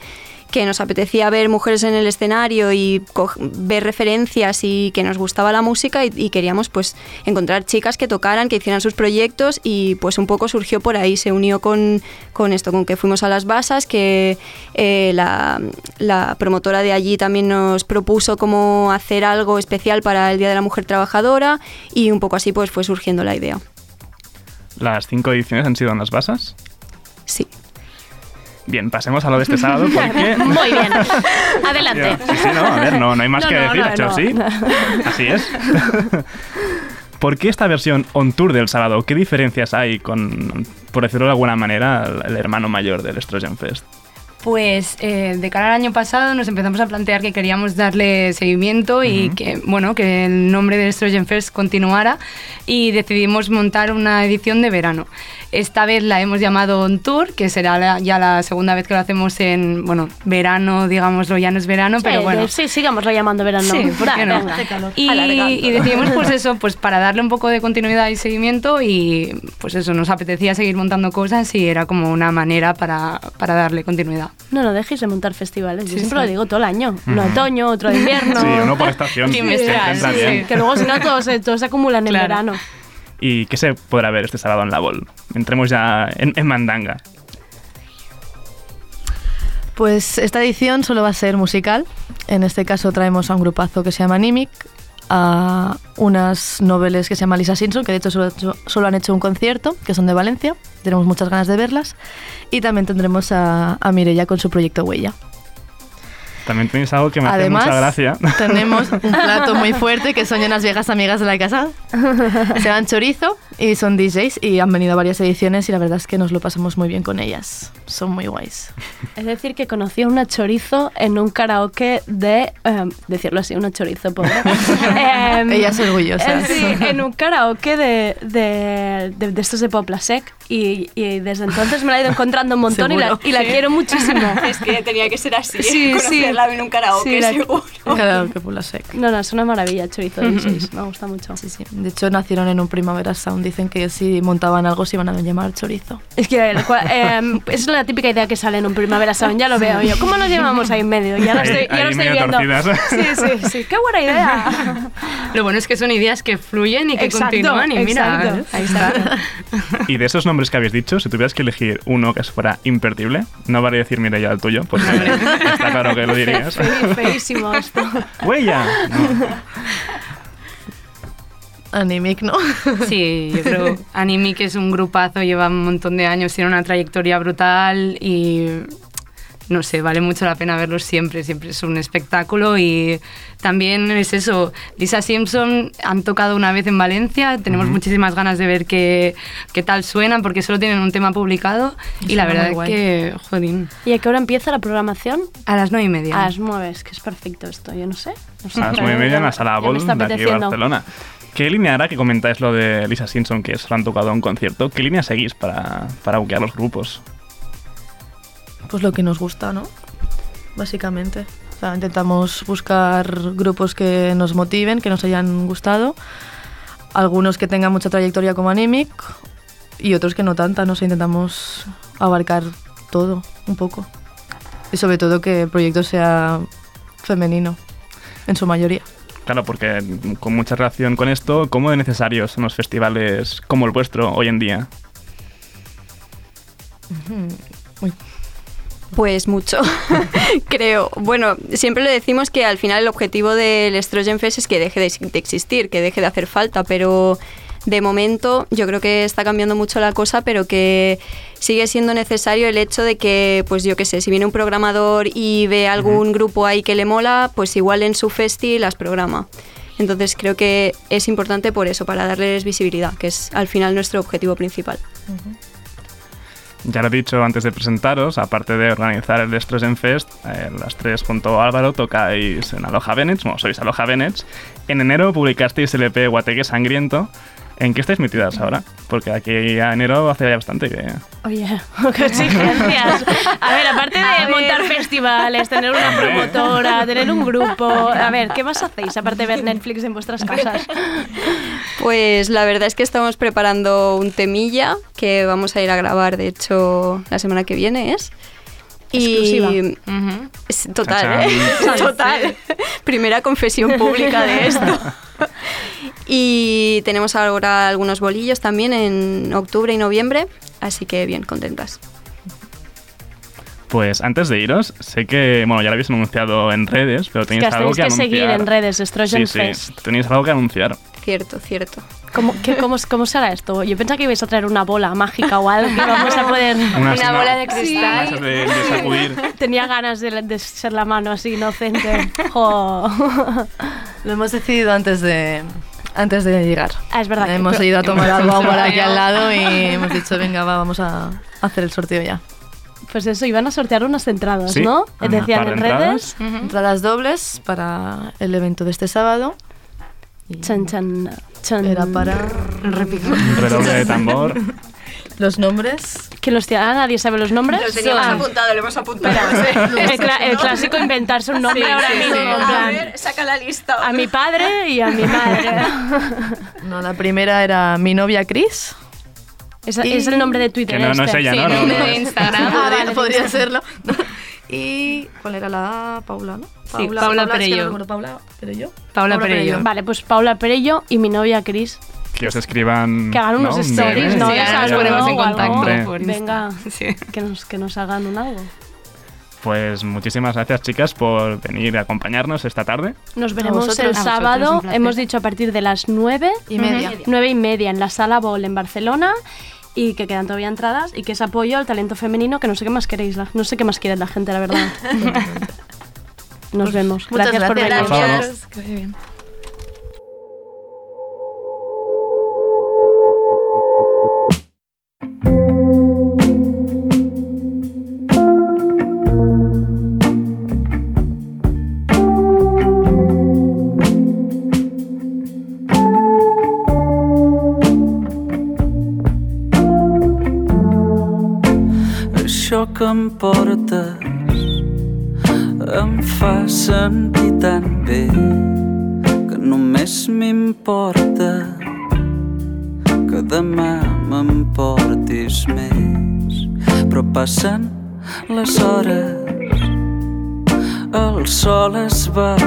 [SPEAKER 10] que nos apetecía ver mujeres en el escenario y ver referencias y que nos gustaba la música y, y, queríamos pues encontrar chicas que tocaran, que hicieran sus proyectos y pues un poco surgió por ahí, se unió con, con esto, con que fuimos a las basas, que eh, la, la, promotora de allí también nos propuso como hacer algo especial para el Día de la Mujer Trabajadora y un poco así pues fue surgiendo la idea.
[SPEAKER 2] ¿Las cinco ediciones han sido en las basas?
[SPEAKER 10] Sí.
[SPEAKER 2] Bien, pasemos a lo de este sábado [LAUGHS] porque...
[SPEAKER 1] Muy bien. Adelante.
[SPEAKER 2] Sí, sí, no, a ver, no, no hay más
[SPEAKER 1] No,
[SPEAKER 2] que
[SPEAKER 1] no,
[SPEAKER 2] decir,
[SPEAKER 1] no.
[SPEAKER 2] sí. Así es. [LAUGHS] ¿Por qué esta versión on tour del sábado? ¿Qué diferencias hay con, por decirlo de alguna manera, el, el hermano mayor del Estrogen Fest?
[SPEAKER 11] Pues eh, de cara al año pasado nos empezamos a plantear que queríamos darle seguimiento y que, bueno, que el nombre del Estrogen Fest continuara y decidimos montar una edición de verano. Esta vez la hemos llamado On Tour, que será la- ya la segunda vez que lo hacemos en, bueno, verano, digámoslo, ya no es verano, pero bueno.
[SPEAKER 1] Sí, sigámoslo llamando verano.
[SPEAKER 11] Sí, ¿por qué no? Y, y decidimos pues eso, pues para darle un poco de continuidad y seguimiento y pues eso, nos apetecía seguir montando cosas y era como una manera para, para darle continuidad.
[SPEAKER 1] No, no dejéis de montar festivales. Yo siempre
[SPEAKER 11] sí.
[SPEAKER 1] lo digo todo el año. Uno
[SPEAKER 2] Ujú.
[SPEAKER 1] otoño, otro de [LAUGHS] invierno.
[SPEAKER 2] Sí, uno por estación.
[SPEAKER 1] Que luego si no todos, se- todos se acumulan en verano.
[SPEAKER 2] ¿Y qué se podrá ver este sábado en la Vol? Entremos ya en, en mandanga.
[SPEAKER 12] Pues esta edición solo va a ser musical. En este caso traemos a un grupazo que se llama Nimic, a unas noveles que se llama Lisa Simpson, que de hecho solo, solo han hecho un concierto, que son de Valencia. Tenemos muchas ganas de verlas. Y también tendremos a, a Mireia con su proyecto Huella.
[SPEAKER 2] También tenéis algo que me
[SPEAKER 12] Además,
[SPEAKER 2] hace mucha gracia. [LAUGHS]
[SPEAKER 12] tenemos un plato muy fuerte que son unas viejas amigas de la casa. [LAUGHS] Se llaman Chorizo y son DJs y han venido a varias ediciones y la verdad es que nos lo pasamos muy bien con ellas. Son muy guays.
[SPEAKER 1] Es decir, que conocí a una chorizo en un karaoke de. em, decirlo así, una chorizo, pobre. [LAUGHS] Em,
[SPEAKER 12] Ellas orgullosas.
[SPEAKER 1] eh, sí, en un karaoke de, de, de- de estos de Poplasec. Y, y desde entonces me la he ido encontrando un montón y la,
[SPEAKER 12] Seguro.
[SPEAKER 1] y la quiero muchísimo.
[SPEAKER 10] Es que tenía que ser así,
[SPEAKER 1] Sí,
[SPEAKER 10] conocerla en un karaoke,
[SPEAKER 1] Sí, la-
[SPEAKER 10] seguro.
[SPEAKER 12] Karaoke por la sec.
[SPEAKER 1] No, no, es una maravilla, chorizo [LAUGHS] de DJs. Me gusta mucho.
[SPEAKER 12] Sí, sí. De hecho, nacieron en un Primavera Sound. Dicen que si montaban algo se iban a llamar chorizo.
[SPEAKER 1] Es que el em, [LAUGHS] es la típica idea que sale en un Primavera Sound, ya lo veo yo. ¿Cómo nos llamamos ahí en medio? Ya lo
[SPEAKER 2] Ahí-
[SPEAKER 1] estoy, ya lo estoy
[SPEAKER 2] medio
[SPEAKER 1] viendo.
[SPEAKER 2] torcidas. [LAUGHS]
[SPEAKER 1] Sí, sí, sí. Qué buena idea.
[SPEAKER 11] Lo bueno es que son ideas que fluyen y que
[SPEAKER 1] Exacto,
[SPEAKER 11] continúan y mira,
[SPEAKER 1] exacto.
[SPEAKER 11] ahí está.
[SPEAKER 2] Y de esos nombres que habéis dicho, si tuvieras que elegir uno que fuera imperdible, no vale decir Mireia el tuyo, porque está claro que lo dirías.
[SPEAKER 1] Fe- Feísimo esto. [LAUGHS]
[SPEAKER 2] ¡Huella!
[SPEAKER 12] Animic, ¿no?
[SPEAKER 11] Sí, yo creo [LAUGHS] Animic es un grupazo, lleva un montón de años, tiene una trayectoria brutal y no sé, vale mucho la pena verlos siempre, siempre es un espectáculo y también es eso, Lisa Simpson han tocado una vez en Valencia, tenemos muchísimas ganas de ver qué, qué tal suenan porque solo tienen un tema publicado y la verdad es que, jodín,
[SPEAKER 1] ¿Y a qué hora empieza la programación?
[SPEAKER 11] a las nueve y media.
[SPEAKER 1] A las nueve, es que es perfecto esto, yo no sé. No sé,
[SPEAKER 2] A las nueve y media en la sala Bol de aquí
[SPEAKER 1] apeteciendo.
[SPEAKER 2] Barcelona. ¿Qué línea hará que comentáis lo de Lisa Simpson, que solo han tocado un concierto? ¿Qué línea seguís para, para buquear los grupos?
[SPEAKER 12] Pues lo que nos gusta, ¿no? Básicamente. O sea, intentamos buscar grupos que nos motiven, que nos hayan gustado. Algunos que tengan mucha trayectoria como Animic y otros que no tanta. No sé, intentamos abarcar todo un poco. Y sobre todo que el proyecto sea femenino, en su mayoría.
[SPEAKER 2] Claro, porque con mucha relación con esto, ¿cómo de necesarios son los festivales como el vuestro hoy en día?
[SPEAKER 10] Pues mucho, [LAUGHS] creo. Bueno, siempre le decimos que al final el objetivo del Estrogen Fest es que deje de, de existir, que deje de hacer falta, pero de momento yo creo que está cambiando mucho la cosa, pero que sigue siendo necesario el hecho de que, pues yo qué sé, si viene un programador y ve algún grupo ahí que le mola, pues igual en su festi las programa. Entonces creo que es importante por eso, para darles visibilidad, que es al final nuestro objetivo principal.
[SPEAKER 2] Ya lo he dicho antes de presentaros, aparte de organizar el Strozen Fest, eh, las tres junto a Álvaro tocáis en Aloha Venets, bueno, sois Aloha Venets. En enero publicasteis el EP Guateque Sangriento. ¿En qué estáis metidas ahora? Porque aquí a enero hace ya bastante que...
[SPEAKER 1] Oye, [LAUGHS] qué exigencias. A ver, aparte de montar festivales, tener una promotora, tener un grupo, a ver, ¿qué más hacéis aparte de ver Netflix en vuestras [LAUGHS] casas?
[SPEAKER 10] Pues la verdad es que estamos preparando un temilla que vamos a ir a grabar, de hecho, la semana que viene es.
[SPEAKER 1] Exclusiva.
[SPEAKER 10] Y es total. ¿eh? [LAUGHS] total. Primera confesión pública de esto. Y tenemos ahora algunos bolillos también en octubre y noviembre, así que bien, contentas.
[SPEAKER 2] Pues antes de iros, sé que, bueno, ya lo habéis anunciado en redes, pero tenéis
[SPEAKER 1] que os
[SPEAKER 2] algo
[SPEAKER 1] tenéis
[SPEAKER 2] que,
[SPEAKER 1] que seguir
[SPEAKER 2] anunciar.
[SPEAKER 1] en redes, Estrogen
[SPEAKER 2] Sí, sí,
[SPEAKER 1] Fest.
[SPEAKER 2] tenéis algo que anunciar.
[SPEAKER 10] Cierto, cierto.
[SPEAKER 1] ¿Cómo, qué- cómo, cómo será esto? Yo pensaba que ibais a traer una bola mágica o algo que vamos a [LAUGHS] poder...
[SPEAKER 2] Una- Una bola de
[SPEAKER 1] cristal.
[SPEAKER 2] Esas de, de sacudir. [LAUGHS]
[SPEAKER 1] Tenía ganas de, de ser la mano así inocente. Jo.
[SPEAKER 12] Lo hemos decidido antes de, antes de llegar.
[SPEAKER 1] Ah, es verdad. que-
[SPEAKER 12] Hemos
[SPEAKER 1] pero-
[SPEAKER 12] ido a [LAUGHS] tomar algo por aquí al lado y hemos dicho, venga, va, vamos a hacer el sorteo ya.
[SPEAKER 1] Pues eso, iban a sortear unas entradas,
[SPEAKER 12] Sí.
[SPEAKER 1] ¿no?
[SPEAKER 12] Ajá.
[SPEAKER 1] Decían en redes.
[SPEAKER 12] Entradas dobles para el evento de este sábado.
[SPEAKER 1] Chan, chan, chan.
[SPEAKER 12] Era para...
[SPEAKER 2] Redoble de tambor. [LAUGHS]
[SPEAKER 12] Los nombres.
[SPEAKER 1] ¿Que los? Ah, ¿Nadie sabe los nombres?
[SPEAKER 10] Los teníamos
[SPEAKER 1] Ah.
[SPEAKER 10] apuntado, lo hemos apuntado.
[SPEAKER 1] El, cla- el clásico inventarse un nombre
[SPEAKER 10] Sí,
[SPEAKER 1] ahora
[SPEAKER 10] sí,
[SPEAKER 1] mismo.
[SPEAKER 10] sí.
[SPEAKER 1] en
[SPEAKER 10] A
[SPEAKER 1] plan,
[SPEAKER 10] ver, saca la lista.
[SPEAKER 1] a mi padre y a mi madre. [LAUGHS]
[SPEAKER 12] No, la primera era mi novia Chris.
[SPEAKER 1] Es, es el nombre de Twitter.
[SPEAKER 2] Que no- no
[SPEAKER 1] este.
[SPEAKER 2] es ella, ¿no?
[SPEAKER 11] Sí,
[SPEAKER 2] No,
[SPEAKER 11] nombre
[SPEAKER 2] no.
[SPEAKER 11] de Instagram. [LAUGHS]
[SPEAKER 12] Ah, [LAUGHS]
[SPEAKER 1] vale,
[SPEAKER 12] podría, podría
[SPEAKER 1] listo.
[SPEAKER 12] serlo. Y ¿cuál era la A? Paula, ¿no?
[SPEAKER 11] Sí, Paula
[SPEAKER 12] es que no
[SPEAKER 11] Perello.
[SPEAKER 12] recuerdo, Paula Perello.
[SPEAKER 11] Paula Perello.
[SPEAKER 1] Vale, pues Paula Perello y mi novia Cris.
[SPEAKER 2] Que os escriban.
[SPEAKER 1] Que hagan unos
[SPEAKER 2] ¿no?
[SPEAKER 1] stories. ¿no?
[SPEAKER 11] Sí, ahora nos ponemos en contacto por Insta.
[SPEAKER 1] Venga,
[SPEAKER 11] Sí.
[SPEAKER 1] que nos, que nos hagan un algo.
[SPEAKER 2] Pues muchísimas gracias, chicas, por venir a acompañarnos esta tarde.
[SPEAKER 1] Nos veremos
[SPEAKER 12] vosotros.
[SPEAKER 1] el sábado, hemos dicho a partir de las 9
[SPEAKER 12] Y media.
[SPEAKER 1] nueve y media en la Sala Bol en Barcelona y que quedan todavía entradas y que es apoyo al talento femenino que no sé qué más queréis, la- no sé qué más quiere la gente, la verdad. [LAUGHS] Nos vemos.
[SPEAKER 12] Muchas
[SPEAKER 1] gracias, por venir.
[SPEAKER 2] Por favor.
[SPEAKER 12] Gracias.
[SPEAKER 13] Sol es va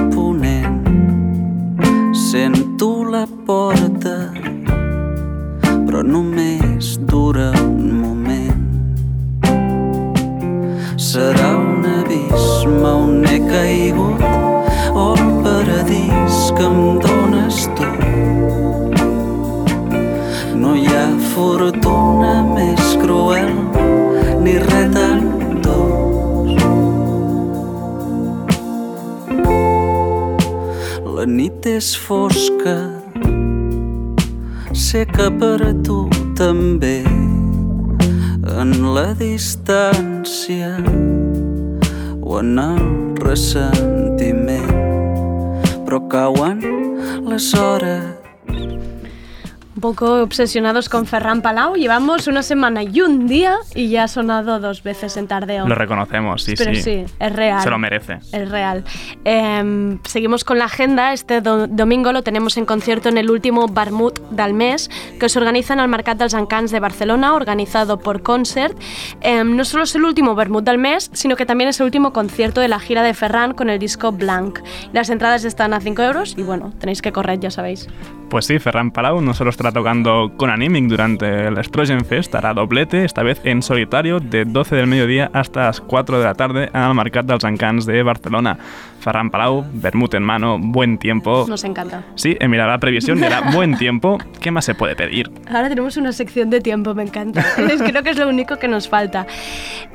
[SPEAKER 1] obsesionados con Ferran Palau, llevamos una semana y un día y ya ha sonado dos veces en Tardeo.
[SPEAKER 2] Lo reconocemos, sí,
[SPEAKER 1] Pero
[SPEAKER 2] sí.
[SPEAKER 1] sí, es real.
[SPEAKER 2] Se lo merece.
[SPEAKER 1] Es real. Em, seguimos con la agenda. Este do- domingo lo tenemos en concierto en el último Barmut del mes, que se organiza en el Mercat dels Encants de Barcelona, organizado por Concert. Em, no solo es el último Barmut del mes, sino que también es el último concierto de la gira de Ferran con el disco Blanc. Las entradas están a 5 euros y bueno, tenéis que correr, ya sabéis.
[SPEAKER 2] Pues sí, Ferran Palau no solo estará tocando con Animic durante el Strogen Fest, hará doblete, esta vez en solitario, de 12 del mediodía hasta las 4 de la tarde en el Mercat dels Encants de Barcelona. Ferran Palau, Bermud en mano, buen tiempo.
[SPEAKER 1] Nos encanta.
[SPEAKER 2] Sí, he mirado la previsión y era buen tiempo. ¿Qué más se puede pedir?
[SPEAKER 1] Ahora tenemos una sección de tiempo, me encanta. Creo que es lo único que nos falta.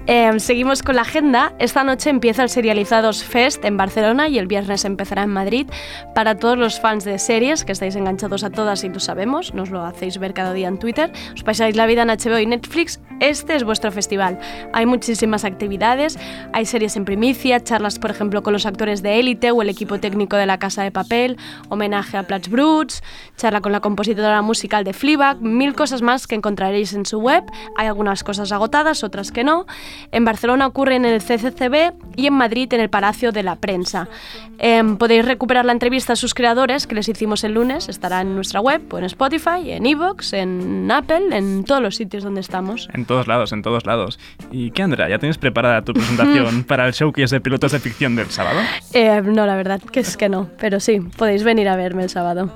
[SPEAKER 1] Eh, seguimos con la agenda. Esta noche empieza el Serializados Fest en Barcelona y el viernes empezará en Madrid. Para todos los fans de series, que estáis enganchados a todas y lo sabemos, nos lo hacéis ver cada día en Twitter, os pasáis la vida en HBO y Netflix, este es vuestro festival. Hay muchísimas actividades, hay series en primicia, charlas, por ejemplo, con los actores de Élite o el equipo técnico de La Casa de Papel, homenaje a Platz Bruts, charla con la compositora musical de Fleabag, mil cosas más que encontraréis en su web. Hay algunas cosas agotadas, otras que no. En Barcelona ocurre en el CCCB y en Madrid en el Palacio de la Prensa. Em, podéis recuperar la entrevista a sus creadores que les hicimos el lunes, estará en nuestra web, o en Spotify, en Evox, en Apple, en todos los sitios donde estamos.
[SPEAKER 2] En todos lados, en todos lados. ¿Y qué, Andrea? ¿Ya tienes preparada tu presentación [LAUGHS] para el showcase de pilotos de ficción del sábado?
[SPEAKER 1] Eh, no, la verdad que es que no, pero sí, podéis venir a verme el sábado.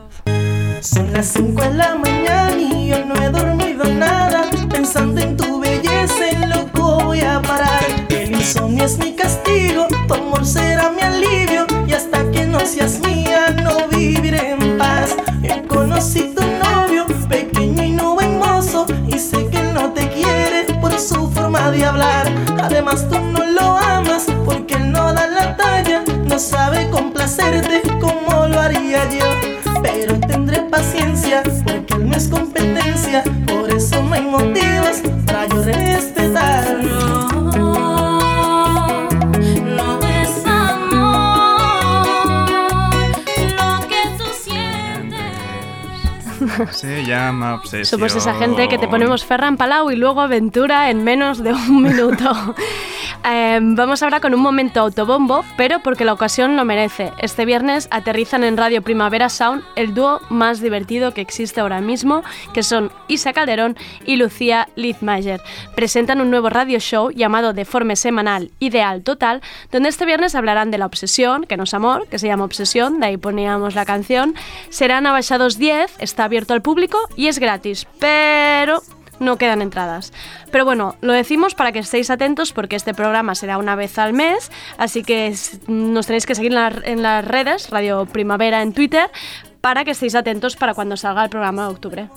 [SPEAKER 14] Son las 5 de la mañana y yo no he dormido nada. Pensando en tu belleza, en loco voy a parar. El insomnio es mi castigo, tu amor será mi alivio. Y hasta que no seas mía, no viviré en paz. Yo conocí tu novio, pequeño y no buen mozo. Y sé que él no te quiere por su forma de hablar. Además, tú no lo Pero tendré paciencia porque él no es competencia. Por eso no hay motivos para yo respetar. No, no es amor lo que tú sientes.
[SPEAKER 2] Se llama obsesión.
[SPEAKER 1] Somos esa gente que te ponemos Ferran Palau y luego aventura en menos de un minuto. [LAUGHS] Eh, vamos ahora con un momento autobombo, pero porque la ocasión lo merece. Este viernes aterrizan en Radio Primavera Sound el dúo más divertido que existe ahora mismo, que son Isa Calderón y Lucía Litzmayer. Presentan un nuevo radio show llamado De Forma Semanal Ideal Total, donde este viernes hablarán de la obsesión, que no es amor, que se llama Obsesión, de ahí poníamos la canción. Serán abaixados 10, está abierto al público y es gratis, pero no quedan entradas. Pero bueno, lo decimos para que estéis atentos porque este programa será una vez al mes, así que nos tenéis que seguir en las redes, Radio Primavera en Twitter, para que estéis atentos para cuando salga el programa de octubre.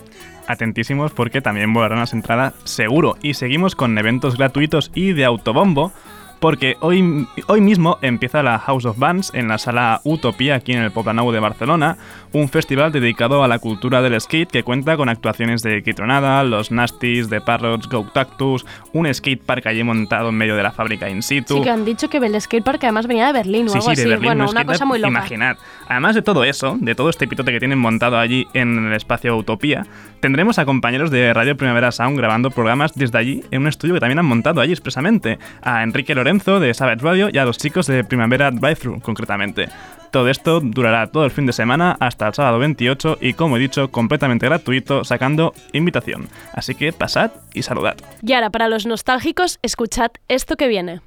[SPEAKER 2] Atentísimos porque también volarán las entradas seguro. Y seguimos con eventos gratuitos y de autobombo. Porque hoy, hoy mismo empieza la House of Bands en la sala Utopía aquí en el Poblenou de Barcelona, un festival dedicado a la cultura del skate que cuenta con actuaciones de Kitronada, los Nasties, The Parrots, Go Tactus, un skate park allí montado en medio de la fábrica in situ.
[SPEAKER 1] Sí que han dicho que el skatepark además venía de Berlín o
[SPEAKER 2] Sí,
[SPEAKER 1] algo
[SPEAKER 2] sí, de
[SPEAKER 1] así.
[SPEAKER 2] Berlín,
[SPEAKER 1] bueno,
[SPEAKER 2] un
[SPEAKER 1] una cosa muy loca.
[SPEAKER 2] Imaginad. Además de todo eso, de todo este pitote que tienen montado allí en el espacio Utopía, tendremos a compañeros de Radio Primavera Sound grabando programas desde allí en un estudio que también han montado allí expresamente. A Enrique Lorenzo de Savage Radio y a los chicos de Primavera Drive-Thru, concretamente. Todo esto durará todo el fin de semana hasta el sábado 28 y, como he dicho, completamente gratuito, sacando invitación. Así que pasad y saludad.
[SPEAKER 1] Y ahora, para los nostálgicos, escuchad esto que viene.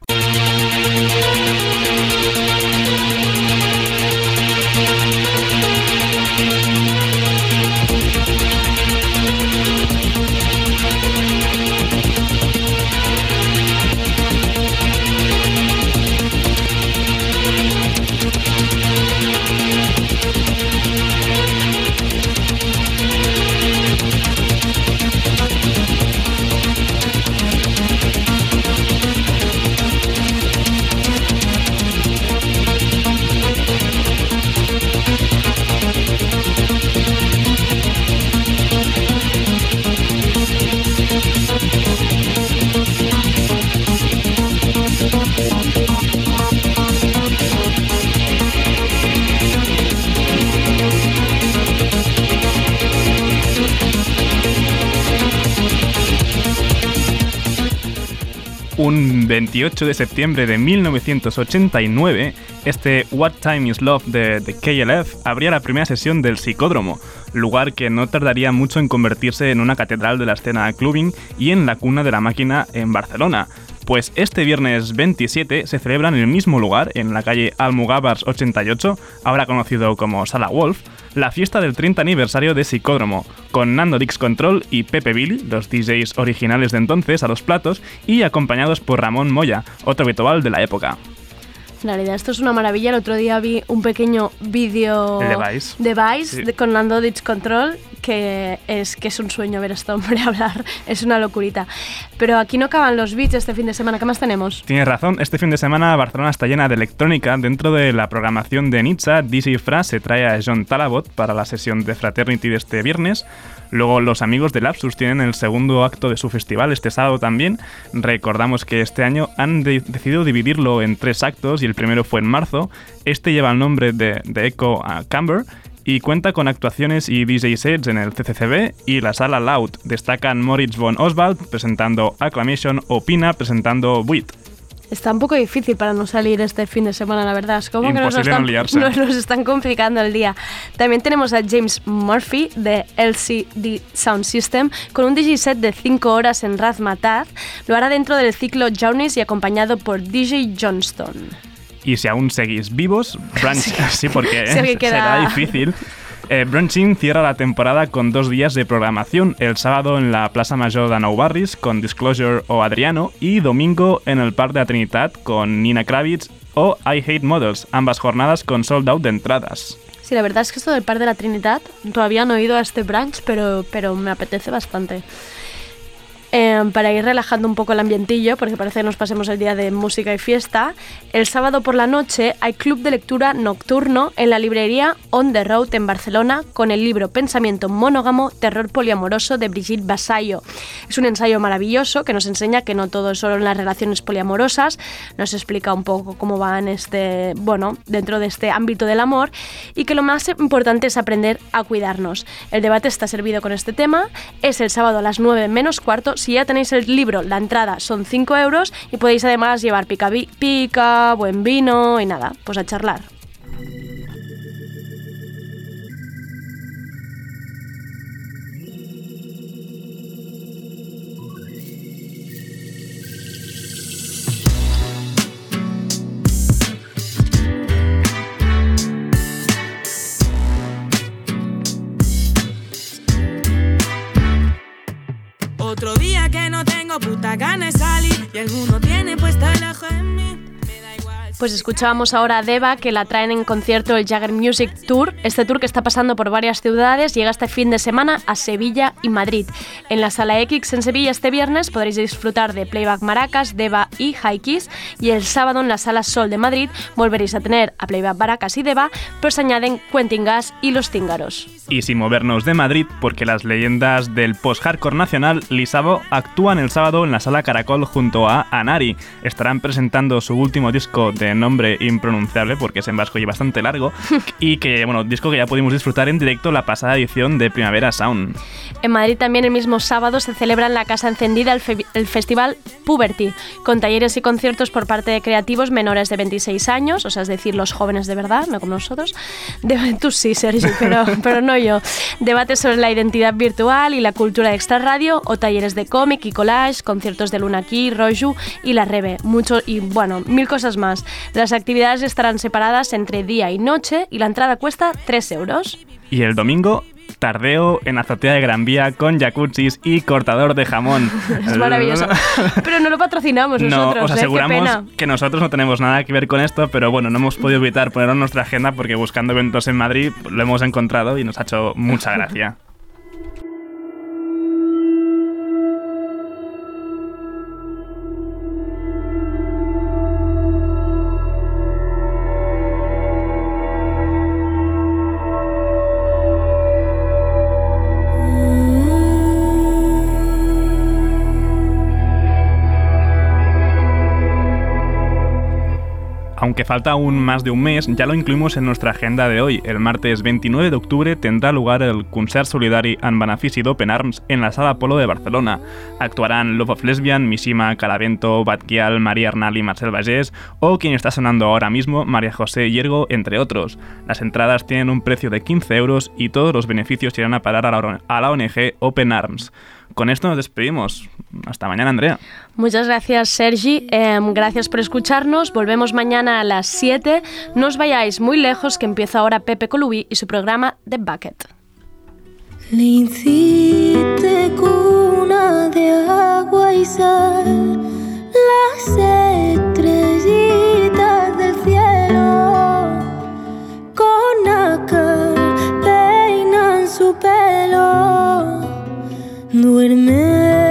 [SPEAKER 2] 28 de septiembre de 1989, este What Time is Love de, de KLF abría la primera sesión del Psicódromo, lugar que no tardaría mucho en convertirse en una catedral de la escena clubbing y en la cuna de la máquina en Barcelona. Pues este viernes 27 se celebra en el mismo lugar, en la calle Almugabars 88, ahora conocido como Sala Wolf, la fiesta del 30 aniversario de Psicódromo, con Nando Dix Control y Pepe Billy, los DJs originales de entonces, a los platos, y acompañados por Ramón Moya, otro habitual de la época.
[SPEAKER 1] En realidad esto es una maravilla. El otro día vi un pequeño vídeo
[SPEAKER 2] de Vice.
[SPEAKER 1] de Vice
[SPEAKER 2] Sí.
[SPEAKER 1] de- con Nando Ditch Control que es que es un sueño ver a este hombre [LAUGHS] hablar. Es una locurita. Pero aquí no acaban los beats este fin de semana. ¿Qué más tenemos?
[SPEAKER 2] Tienes razón, este fin de semana Barcelona está llena de electrónica. Dentro de la programación de Nizza, DJ Fra se trae a John Talabot para la sesión de Fraternity de este viernes. Luego los amigos de Lapsus tienen el segundo acto de su festival este sábado también. Recordamos que este año han de- decidido dividirlo en tres actos y el primero fue en marzo. Este lleva el nombre de, de Echo a Camber y cuenta con actuaciones y DJ sets en el CCCB y la sala Loud. Destacan Moritz von Oswald presentando Acclamation o Pina presentando Buit.
[SPEAKER 1] Está un poco difícil para no salir este fin de semana, la verdad. Es como que nos, lo
[SPEAKER 2] Imposible no
[SPEAKER 1] están,
[SPEAKER 2] liarse. [LAUGHS]
[SPEAKER 1] nos, nos están complicando el día. También tenemos a James Murphy de LCD Sound System con un DJ set de 5 horas en Razmataz. Lo hará dentro del ciclo Journeys y acompañado por DJ Johnston.
[SPEAKER 2] Y si aún seguís vivos, Branch, sí, porque [LAUGHS]
[SPEAKER 1] Si alguien queda-
[SPEAKER 2] será difícil. Eh, Branching cierra la temporada con dos días de programación, el sábado en la Plaza Major de Nou Barris con Disclosure o Adriano y domingo en el Parc de la Trinitat con Nina Kravitz o I Hate Models, ambas jornadas con sold out de entradas.
[SPEAKER 1] Sí, la verdad es que esto del Par de la Trinidad, todavía no he ido a este branch, pero, pero me apetece bastante. Eh, para ir relajando un poco el ambientillo, porque parece que nos pasemos el día de música y fiesta, el sábado por la noche hay club de lectura nocturno en la librería On the Road en Barcelona con el libro Pensamiento monógamo, terror poliamoroso de Brigitte Basayo. Es un ensayo maravilloso que nos enseña que no todo es solo en las relaciones poliamorosas, nos explica un poco cómo va en este, bueno, dentro de este ámbito del amor y que lo más importante es aprender a cuidarnos. El debate está servido con este tema, es el sábado a las 9 menos cuarto. Si ya tenéis el libro, la entrada son 5 euros y podéis además llevar pica, pica, buen vino y nada, pues a charlar.
[SPEAKER 15] Tengo puta gana de
[SPEAKER 1] Pues escuchábamos ahora a Deva que la traen en concierto el Jagger Music Tour. Este tour que está pasando por varias ciudades llega este fin de semana a Sevilla y Madrid. En la Sala X en Sevilla este viernes podréis disfrutar de Playback Maracas, Deva y High Kiss y el sábado en la Sala Sol de Madrid volveréis a tener a Playback Maracas y Deva, pero se añaden Quentin Gas y Los Cíngaros.
[SPEAKER 2] Y sin movernos de Madrid, porque las leyendas del post-hardcore nacional, Lisabo actúan el sábado en la sala Caracol junto a Anari. Estarán presentando su último disco de nombre impronunciable, porque es en vasco y bastante largo, [LAUGHS] y que, bueno, disco que ya pudimos disfrutar en directo la pasada edición de Primavera Sound.
[SPEAKER 1] En Madrid también el mismo sábado se celebra en la Casa Encendida el, fe- el festival Puberty, con talleres y conciertos por parte de creativos menores de 26 años, o sea, es decir, los jóvenes de verdad, no como nosotros. De- tú sí, Sergi, pero, [LAUGHS] pero no yo. Debates sobre la identidad virtual y la cultura de extra radio, o talleres de cómic y collage, conciertos de Luna Aquí, Roju y La Rebe, mucho y bueno, mil cosas más. Las actividades estarán separadas entre día y noche y la entrada cuesta 3 euros.
[SPEAKER 2] Y el domingo, tardeo en azotea de Gran Vía con jacuzzis y cortador de jamón.
[SPEAKER 1] Es maravilloso. [LAUGHS] Pero no lo patrocinamos
[SPEAKER 2] No,
[SPEAKER 1] nosotros,
[SPEAKER 2] os
[SPEAKER 1] ¿eh? Qué
[SPEAKER 2] aseguramos
[SPEAKER 1] pena.
[SPEAKER 2] que nosotros no tenemos nada que ver con esto, pero bueno, no hemos podido evitar ponerlo en nuestra agenda porque buscando eventos en Madrid lo hemos encontrado y nos ha hecho mucha gracia. Falta aún más de un mes, ya lo incluimos en nuestra agenda de hoy. El martes 29 de octubre tendrá lugar el Concert Solidari en benefici d'Open Arms en la Sala Polo de Barcelona. Actuarán Love of Lesbian, Mishima, Calavento, Batquial, María Arnal y Marcel Vallés, o quien está sonando ahora mismo, María José Yergo, entre otros. Las entradas tienen un precio de 15 euros y todos los beneficios irán a parar a la ONG Open Arms. Con esto nos despedimos. Hasta mañana, Andrea.
[SPEAKER 1] Muchas gracias, Sergi. Em, gracias por escucharnos. Volvemos mañana a las 7. No os vayáis muy lejos, que empieza ahora Pepe Colubi y su programa The Bucket.
[SPEAKER 6] Le cuna de agua y sal, las estrellitas del cielo con acá peinan su pelo. Duerme.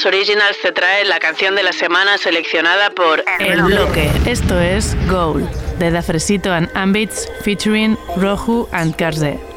[SPEAKER 16] Podcast Originals te trae la canción de la semana seleccionada por
[SPEAKER 17] El Bloque. Esto es Goal, de Dafresito and Ambits featuring Rohu and Karze.